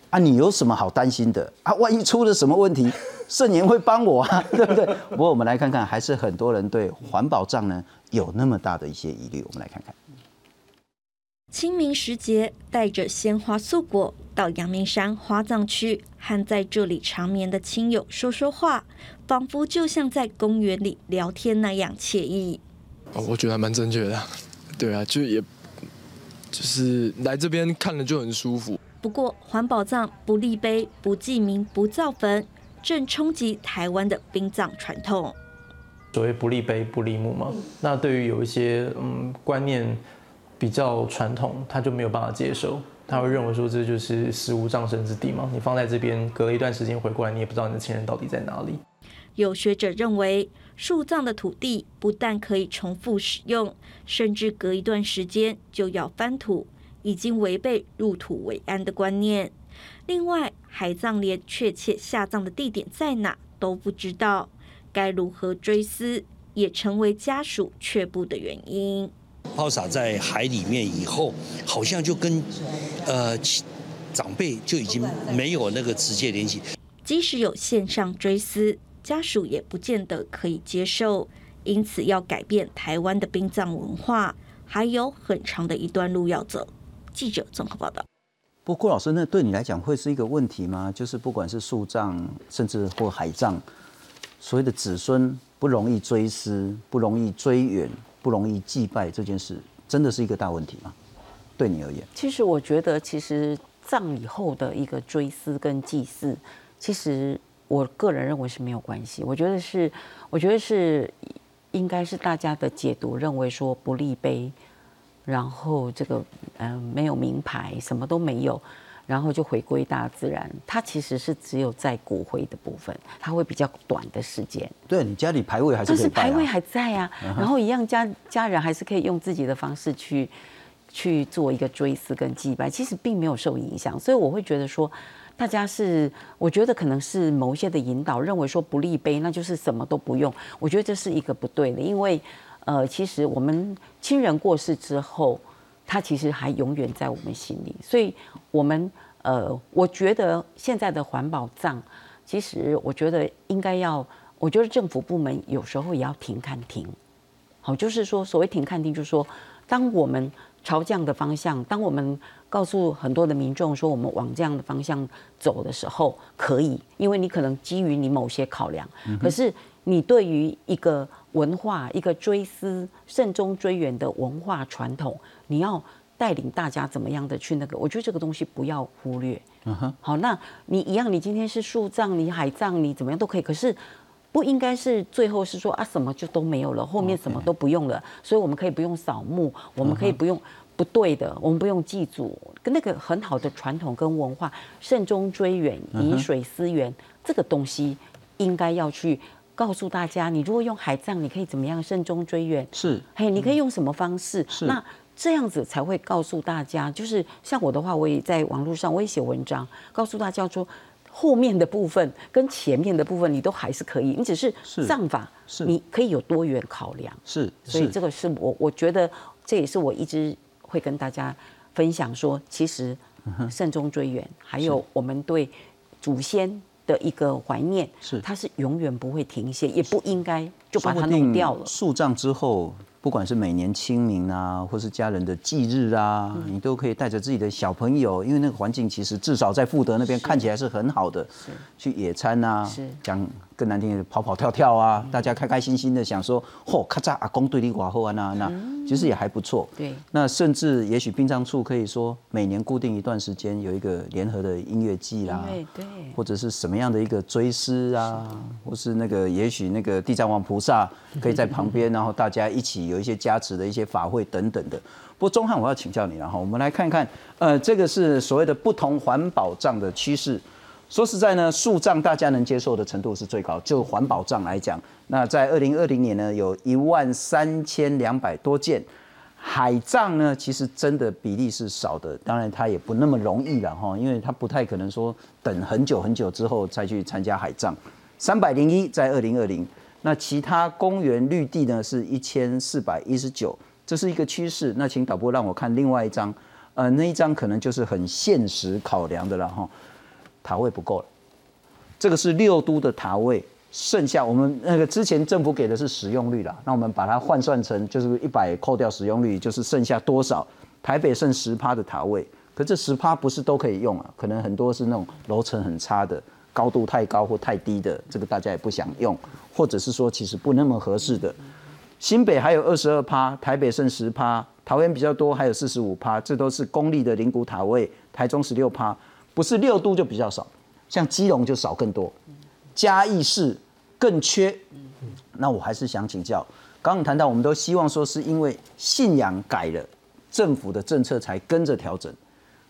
啊，你有什么好担心的啊？万一出了什么问题，圣贤会帮我啊，对不对？不过我们来看看，还是很多人对环保葬呢有那么大的一些疑虑。我们来看看。清明时节，带着鲜花素果到阳明山花葬区，和在这里长眠的亲友说说话，仿佛就像在公园里聊天那样惬意。哦，我觉得还蛮正确的，对啊，就也就是来这边看了就很舒服。不过，环保葬不立碑、不记名、不造坟，正冲击台湾的殡葬传统。所谓不立碑不立墓嘛，那对于有一些嗯观念比较传统，他就没有办法接受，他会认为说这就是死无葬身之地嘛，你放在这边，隔了一段时间回过来，你也不知道你的亲人到底在哪里。有学者认为，树葬的土地不但可以重复使用，甚至隔一段时间就要翻土，已经违背入土为安的观念。另外，海葬连确切下葬的地点在哪都不知道，该如何追思，也成为家属却步的原因。抛洒在海里面以后，好像就跟呃长辈就已经没有那个直接联系。即使有线上追思，家属也不见得可以接受，因此要改变台湾的殡葬文化，还有很长的一段路要走。记者综合报道。不过郭老师，那对你来讲会是一个问题吗？就是不管是树葬，甚至或海葬，所谓的子孙不容易追思、不容易追远、不容易祭拜这件事，真的是一个大问题吗？对你而言，其实我觉得，其实葬礼后的一个追思跟祭祀，其实我个人认为是没有关系。我觉得是，我觉得是应该是大家的解读，认为说不立碑，然后这个嗯、没有名牌，什么都没有，然后就回归大自然。它其实是只有在骨灰的部分，它会比较短的时间。对你家里牌位还是但是牌位还在啊，然后一样家家人还是可以用自己的方式去去做一个追思跟祭拜，其实并没有受影响，所以我会觉得说，大家是我觉得可能是某一些的引导，认为说不立碑那就是什么都不用，我觉得这是一个不对的，因为呃，其实我们亲人过世之后，他其实还永远在我们心里，所以我们呃，我觉得现在的环保葬，其实我觉得应该要，我觉得政府部门有时候也要停看停。好，就是说，所谓停看停，就是说，当我们朝这样的方向，当我们告诉很多的民众说我们往这样的方向走的时候，可以，因为你可能基于你某些考量，可是你对于一个文化、一个追思、慎终追远的文化传统，你要带领大家怎么样的去那个，我觉得这个东西不要忽略。嗯哼，好，那你一样，你今天是树葬，你海葬，你怎么样都可以，可是。不应该是最后是说啊什么就都没有了，后面什么都不用了，所以我们可以不用扫墓，我们可以不用不对的，我们不用祭祖，跟那个很好的传统跟文化，慎终追远，饮水思源，这个东西应该要去告诉大家，你如果用海葬，你可以怎么样慎终追远？是，嘿，你可以用什么方式？是那这样子才会告诉大家，就是像我的话，我也在网络上我也写文章，告诉大家说。后面的部分跟前面的部分，你都还是可以，你只是是葬法，是你可以有多远考量。是，是所以这个是我我觉得这也是我一直会跟大家分享说，其实慎终追远，还有我们对祖先的一个怀念，是它是永远不会停歇，也不应该就把它弄掉了。树葬之后，不管是每年清明啊，或是家人的忌日啊，嗯。你都可以带着自己的小朋友，因为那个环境其实至少在富德那边看起来是很好的，去野餐啊讲更难听的跑跑跳跳啊，大家开开心心的想说，嚯，咔嚓，阿公对你寡后啊那那，其实也还不错。对，那甚至也许殡葬处可以说，每年固定一段时间有一个联合的音乐季啦，对或者是什么样的一个追思啊，或是那个也许那个地藏王菩萨可以在旁边，然后大家一起有一些加持的一些法会等等的。不过钟汉，我要请教你了哈，我们来看看，呃，这个是所谓的不同环保葬的趋势。说实在呢，树葬大家能接受的程度是最高，就环保葬来讲，那在二零二零年呢，有一万三千两百多件。海葬呢，其实真的比例是少的，当然它也不那么容易了哈，因为它不太可能说等很久很久之后再去参加海葬。三百零一在二零二零，那其他公园绿地呢是一千四百一十九，这是一个趋势。那请导播让我看另外一张，呃，那一张可能就是很现实考量的了哈，塔位不够了，这个是六都的塔位。剩下我们那个之前政府给的是使用率啦，那我们把它换算成就是一百扣掉使用率，就是剩下多少？台北剩十趴的塔位，可这十趴不是都可以用啊，可能很多是那种楼层很差的，高度太高或太低的，这个大家也不想用，或者是说其实不那么合适的。新北还有二十二趴，台北剩十趴，桃园比较多，还有四十五趴，这都是公立的灵骨塔位，台中十六趴，不是六度就比较少，像基隆就少更多。嘉义市更缺。那我还是想请教，刚刚谈到我们都希望说是因为信仰改了，政府的政策才跟着调整。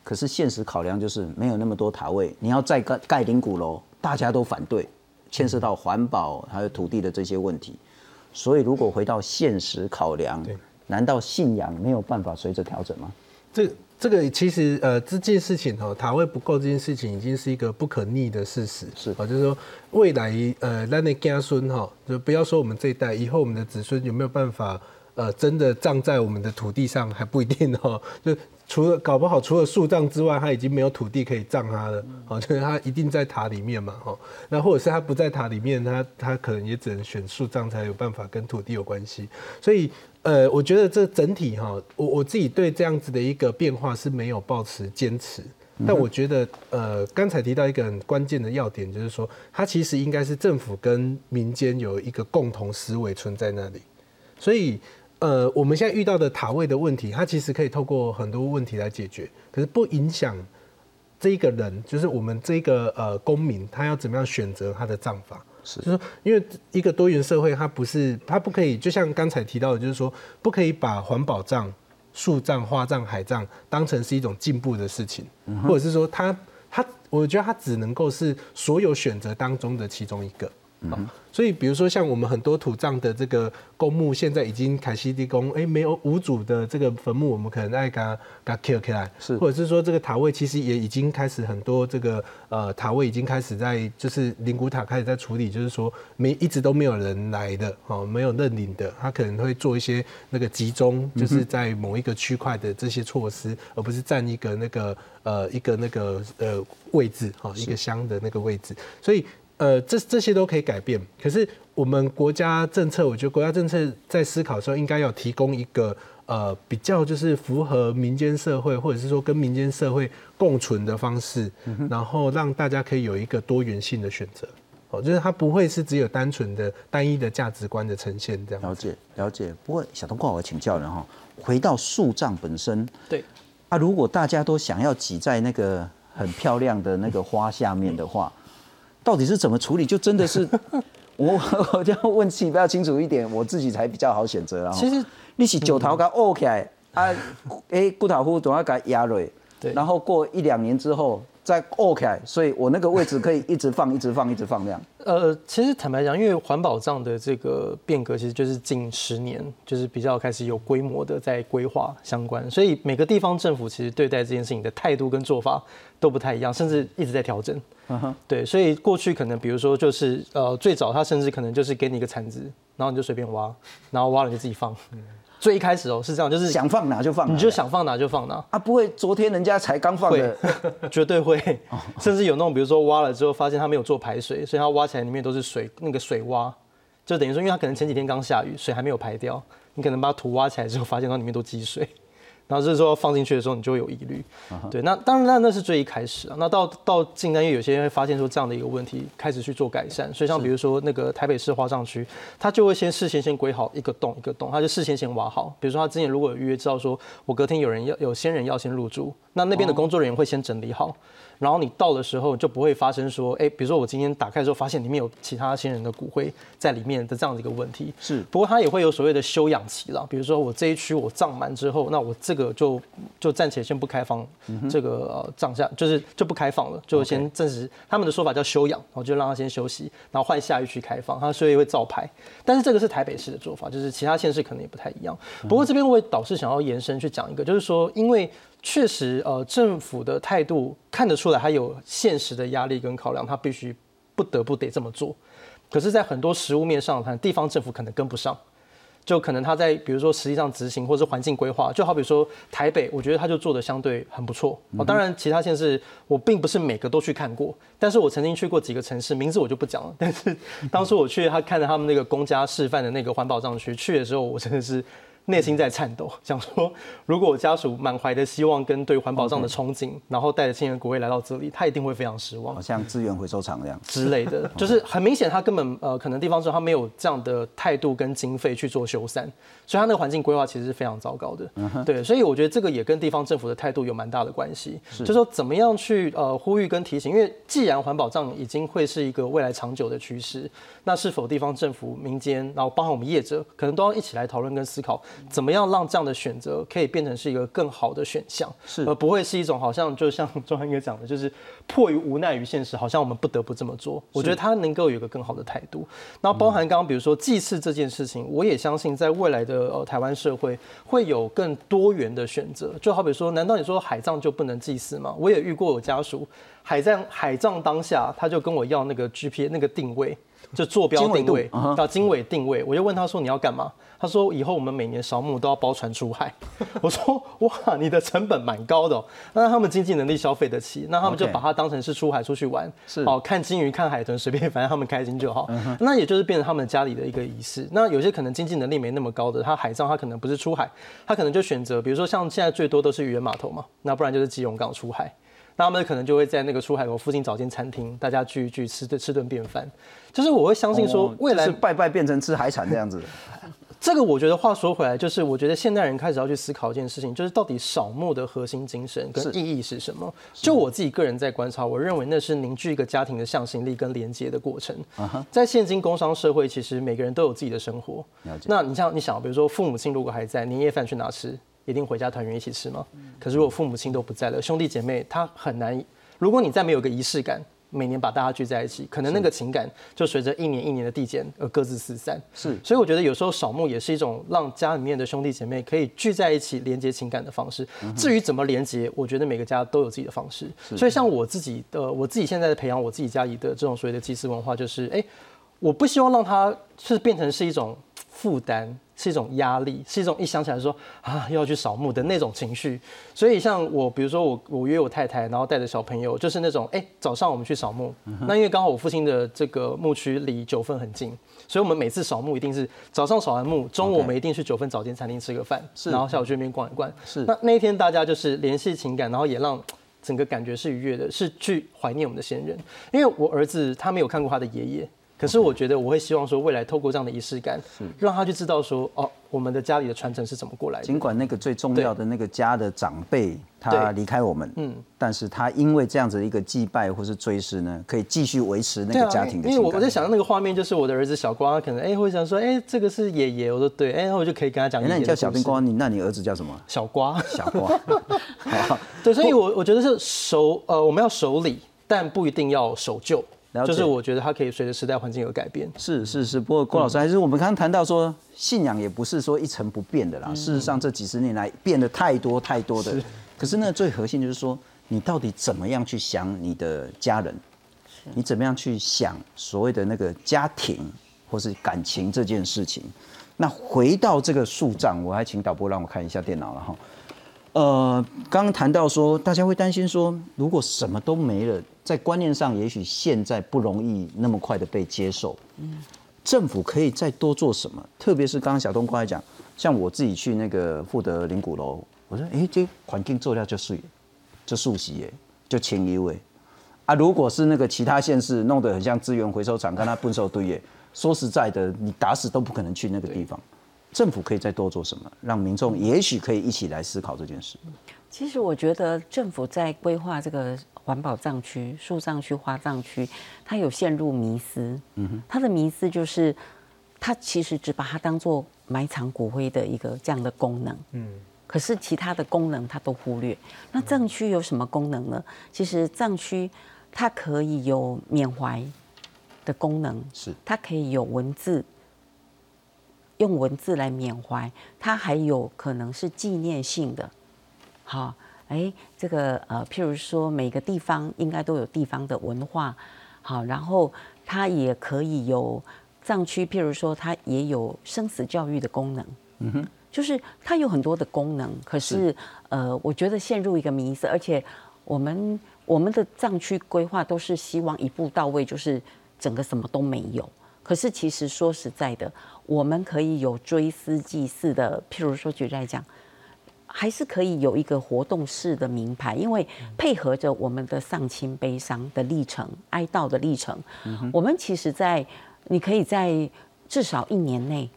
可是现实考量就是没有那么多塔位，你要再盖盖顶鼓楼，大家都反对，牵涉到环保还有土地的这些问题。所以如果回到现实考量，难道信仰没有办法随着调整吗？这这个其实呃这件事情哦，塔位不够这件事情已经是一个不可逆的事实。是啊，就是说未来呃，那那家孙哈，就不要说我们这一代，以后我们的子孙有没有办法呃真的葬在我们的土地上还不一定哦。就除了搞不好除了树葬之外，他已经没有土地可以葬他了。哦，就是他一定在塔里面嘛。哦，那或者是他不在塔里面，他他可能也只能选树葬才有办法跟土地有关系。所以。呃，我觉得这整体哈，我我自己对这样子的一个变化是没有抱持坚持，但我觉得呃，刚才提到一个很关键的要点，就是说它其实应该是政府跟民间有一个共同思维存在那里，所以呃，我们现在遇到的塔位的问题，它其实可以透过很多问题来解决，可是不影响这一个人，就是我们这个呃公民，他要怎么样选择他的葬法。是，就是说，因为一个多元社会，它不是，它不可以，就像刚才提到的，就是说，不可以把环保葬、树葬、花葬、海葬当成是一种进步的事情，或者是说，它它，我觉得它只能够是所有选择当中的其中一个。嗯，所以比如说像我们很多土葬的这个公墓，现在已经凯西地公，哎，没有无主的这个坟墓，我们可能爱给它给它 kill 起来，是，或者是说这个塔位其实也已经开始很多这个呃塔位已经开始在就是灵骨塔开始在处理，就是说没一直都没有人来的哦，没有认领的，他可能会做一些那个集中，就是在某一个区块的这些措施，而不是占一个那个呃一个那个呃位置哈，一个乡的那个位置，所以。呃，这这些都可以改变，可是我们国家政策，我觉得国家政策在思考的时候，应该要提供一个呃比较就是符合民间社会，或者是说跟民间社会共存的方式，然后让大家可以有一个多元性的选择，哦，就是它不会是只有单纯的单一的价值观的呈现这样。了解了解，不过小东哥，我请教了哈，回到树葬本身，对啊，如果大家都想要挤在那个很漂亮的那个花下面的话。到底是怎么处理？就真的是 我，我就要问题比较清楚一点，我自己才比较好选择啊。其实你是九头给沤起来啊，哎，骨头夫总要给压蕊，对，然后过一两年之后再沤起来，所以我那个位置可以一直放，一直放，一直放这样。呃，其实坦白讲，因为环保账的这个变革，其实就是近十年，就是比较开始有规模的在规划相关，所以每个地方政府其实对待这件事情的态度跟做法都不太一样，甚至一直在调整。对，所以过去可能比如说就是呃，最早他甚至可能就是给你一个铲子，然后你就随便挖，然后挖了就自己放。最一开始哦是这样，就是想放哪就放，你就想放哪就放哪。啊，不会昨天人家才刚放的，绝对会，甚至有那种比如说挖了之后发现它没有做排水，所以它挖起来里面都是水，那个水洼，就等于说因为它可能前几天刚下雨，水还没有排掉，你可能把土挖起来之后发现它里面都积水。然后这时候放进去的时候，你就会有疑虑。对，那当然那那是最一开始啊。那到到近代，因为有些人会发现说这样的一个问题，开始去做改善。所以像比如说那个台北市花上区，他就会先事先先规好一个洞一个洞，他就事先先挖好。比如说他之前如果有预约，知道说我隔天有人要有先人要先入住，那那边的工作人员会先整理好。然后你到的时候就不会发生说，哎，比如说我今天打开之后发现里面有其他亲人的骨灰在里面的这样的一个问题。是，不过它也会有所谓的休养期了。比如说我这一区我葬满之后，那我这个就就暂且先不开放这个呃葬下，就是就不开放了，就先暂时他们的说法叫休养，然后就让他先休息，然后换下一区开放。他所以会照排，但是这个是台北市的做法，就是其他县市可能也不太一样。不过这边我导师想要延伸去讲一个，就是说因为。确实，呃，政府的态度看得出来，还有现实的压力跟考量，他必须不得不得这么做。可是，在很多实物面上看，地方政府可能跟不上，就可能他在比如说实际上执行或者是环境规划，就好比说台北，我觉得他就做的相对很不错。当然其他县市我并不是每个都去看过，但是我曾经去过几个城市，名字我就不讲了。但是当初我去他看着他们那个公家示范的那个环保藏区，去的时候我真的是。内心在颤抖，想说，如果我家属满怀的希望跟对环保上的憧憬，然后带着亲人骨灰来到这里，他一定会非常失望。好像资源回收厂这样之类的，就是很明显，他根本呃，可能地方说他没有这样的态度跟经费去做修缮，所以他那个环境规划其实是非常糟糕的。对，所以我觉得这个也跟地方政府的态度有蛮大的关系，就是说怎么样去呃呼吁跟提醒，因为既然环保账已经会是一个未来长久的趋势，那是否地方政府、民间，然后包含我们业者，可能都要一起来讨论跟思考。怎么样让这样的选择可以变成是一个更好的选项，是而不会是一种好像就像钟汉哥讲的，就是迫于无奈于现实，好像我们不得不这么做。我觉得他能够有一个更好的态度。然后包含刚刚比如说祭祀这件事情，我也相信在未来的呃台湾社会会有更多元的选择。就好比说，难道你说海葬就不能祭祀吗？我也遇过有家属海葬海葬当下，他就跟我要那个 GPS 那个定位。就坐标定位，要经纬定位，我就问他说你要干嘛？他说以后我们每年扫墓都要包船出海。我说哇，你的成本蛮高的，哦那他们经济能力消费得起，那他们就把它当成是出海出去玩，是哦，看金鱼看海豚随便，反正他们开心就好。那也就是变成他们家里的一个仪式。那有些可能经济能力没那么高的，他海葬他可能不是出海，他可能就选择，比如说像现在最多都是渔人码头嘛，那不然就是基隆港出海。那他们可能就会在那个出海口附近找间餐厅，大家聚一聚，吃顿吃顿便饭。就是我会相信说，未来拜拜变成吃海产这样子。这个我觉得话说回来，就是我觉得现代人开始要去思考一件事情，就是到底扫墓的核心精神跟意义是什么？就我自己个人在观察，我认为那是凝聚一个家庭的向心力跟连接的过程。在现今工商社会，其实每个人都有自己的生活。那你像你想，比如说父母亲如果还在，年夜饭去哪吃？一定回家团圆一起吃吗？可是如果父母亲都不在了，兄弟姐妹他很难。如果你再没有个仪式感。每年把大家聚在一起，可能那个情感就随着一年一年的递减而各自四散。是，所以我觉得有时候扫墓也是一种让家里面的兄弟姐妹可以聚在一起连接情感的方式。至于怎么连接，我觉得每个家都有自己的方式。所以像我自己的，我自己现在的培养我自己家里的这种所谓的祭祀文化，就是哎，我不希望让它是变成是一种负担。是一种压力，是一种一想起来说啊又要去扫墓的那种情绪。所以像我，比如说我我约我太太，然后带着小朋友，就是那种哎早上我们去扫墓。那因为刚好我父亲的这个墓区离九份很近，所以我们每次扫墓一定是早上扫完墓，中午我们一定去九份早间餐厅吃个饭，然后下午去那边逛一逛。是那那一天大家就是联系情感，然后也让整个感觉是愉悦的，是去怀念我们的先人。因为我儿子他没有看过他的爷爷。可是我觉得我会希望说，未来透过这样的仪式感，让他去知道说，哦，我们的家里的传承是怎么过来的。尽管那个最重要的那个家的长辈他离开我们，嗯，但是他因为这样子一个祭拜或是追思呢，可以继续维持那个家庭的。因为我我在想到那个画面，就是我的儿子小瓜，可能哎会想说，哎这个是爷爷，我说对，哎我就可以跟他讲。那你叫小兵瓜，你那你儿子叫什么？小瓜，小瓜。对，所以我我觉得是守呃我们要守礼，但不一定要守旧。就是我觉得它可以随着时代环境而改变。是是是，不过郭老师还是我们刚刚谈到说，信仰也不是说一成不变的啦。事实上这几十年来变得太多太多的。可是呢，最核心就是说，你到底怎么样去想你的家人？你怎么样去想所谓的那个家庭或是感情这件事情？那回到这个树葬，我还请导播让我看一下电脑了哈。呃，刚刚谈到说，大家会担心说，如果什么都没了，在观念上，也许现在不容易那么快的被接受。嗯，政府可以再多做什么？特别是刚刚小东刚才讲，像我自己去那个富德林谷楼，我说，哎，这环境做掉就是，就熟悉耶，就清一位。啊，如果是那个其他县市弄得很像资源回收厂，跟他笨手堆耶，说实在的，你打死都不可能去那个地方。政府可以再多做什么，让民众也许可以一起来思考这件事。其实我觉得政府在规划这个环保藏区、树藏区、花藏区，它有陷入迷思。嗯哼，它的迷思就是，它其实只把它当做埋藏骨灰的一个这样的功能。嗯，可是其他的功能它都忽略。那藏区有什么功能呢？其实藏区它可以有缅怀的功能，是它可以有文字。用文字来缅怀，它还有可能是纪念性的。好，哎，这个呃，譬如说每个地方应该都有地方的文化，好，然后它也可以有藏区，譬如说它也有生死教育的功能。嗯哼，就是它有很多的功能，可是呃，我觉得陷入一个迷思，而且我们我们的藏区规划都是希望一步到位，就是整个什么都没有。可是其实说实在的。我们可以有追思祭祀的，譬如说举例来讲，还是可以有一个活动式的名牌，因为配合着我们的丧亲悲伤的历程、哀悼的历程，我们其实，在你可以在至少一年内，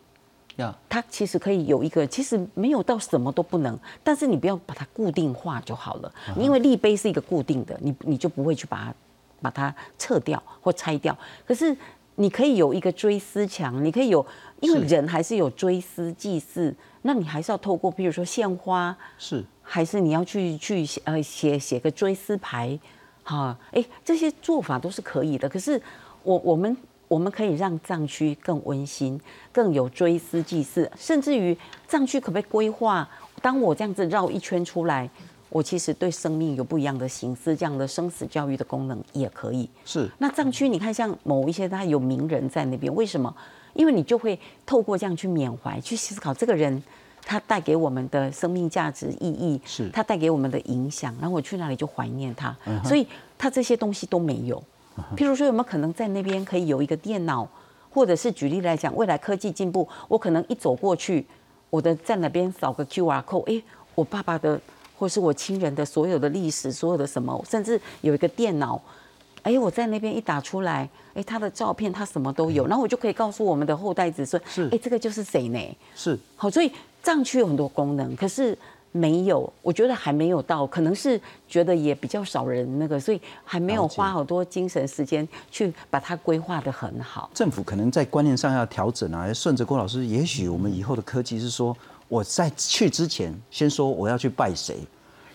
呀，它其实可以有一个，其实没有到什么都不能，但是你不要把它固定化就好了，因为立碑是一个固定的，你你就不会去把它把它撤掉或拆掉，可是你可以有一个追思墙，你可以有。因为人还是有追思祭祀，那你还是要透过，比如说献花，是，还是你要去去呃写写个追思牌，哈，哎，这些做法都是可以的。可是我我们我们可以让藏区更温馨，更有追思祭祀，甚至于藏区可不可以规划？当我这样子绕一圈出来，我其实对生命有不一样的形式，这样的生死教育的功能也可以。是。那藏区你看，像某一些他有名人在那边，为什么？因为你就会透过这样去缅怀、去思考这个人，他带给我们的生命价值意义，是他带给我们的影响。然后我去那里就怀念他，所以他这些东西都没有。譬如说，有没有可能在那边可以有一个电脑，或者是举例来讲，未来科技进步，我可能一走过去，我的在那边扫个 Q R code，哎，我爸爸的或是我亲人的所有的历史，所有的什么，甚至有一个电脑。哎，我在那边一打出来，哎，他的照片他什么都有，然后我就可以告诉我们的后代子孙，是哎，这个就是谁呢？是好，所以藏区有很多功能，可是没有，我觉得还没有到，可能是觉得也比较少人那个，所以还没有花好多精神时间去把它规划的很好。政府可能在观念上要调整啊。顺着郭老师，也许我们以后的科技是说，我在去之前先说我要去拜谁，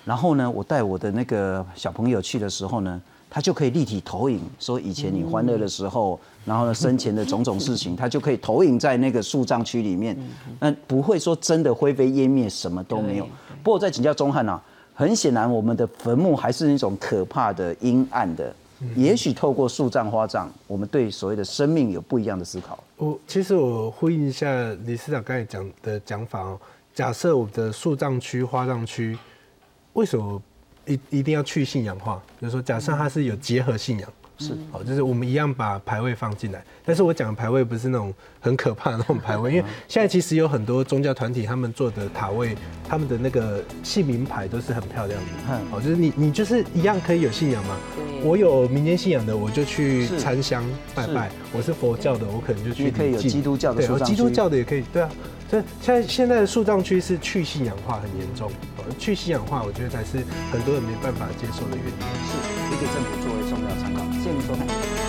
然后呢，我带我的那个小朋友去的时候呢，他就可以立体投影，说以前你欢乐的时候，然后呢生前的种种事情，他就可以投影在那个树葬区里面，那不会说真的灰飞烟灭，什么都没有对。不过在请教钟汉啊，很显然我们的坟墓还是那种可怕的阴暗的。也许透过树葬、花葬，我们对所谓的生命有不一样的思考。我其实我呼应一下李市长刚才讲的讲法哦。假设我们的树葬区、花葬区，为什么一一定要去信仰化？就是说，假设它是有结合信仰，是。好，就是我们一样把牌位放进来，但是我讲的牌位不是那种很可怕的那种牌位，因为现在其实有很多宗教团体他们做的塔位，他们的那个姓名牌都是很漂亮的，嗯。哦，就是你你就是一样可以有信仰嘛。我有民间信仰的，我就去是。参香拜拜；我是佛教的，我可能就去你可以有基督教的对，树葬有基督教的也可以，对啊。所以现在现在的树葬区是去信仰化很严重，哦去信仰化我觉得才是很多人没办法接受的原因。是，也给政府作为重要参考。谢谢您收看。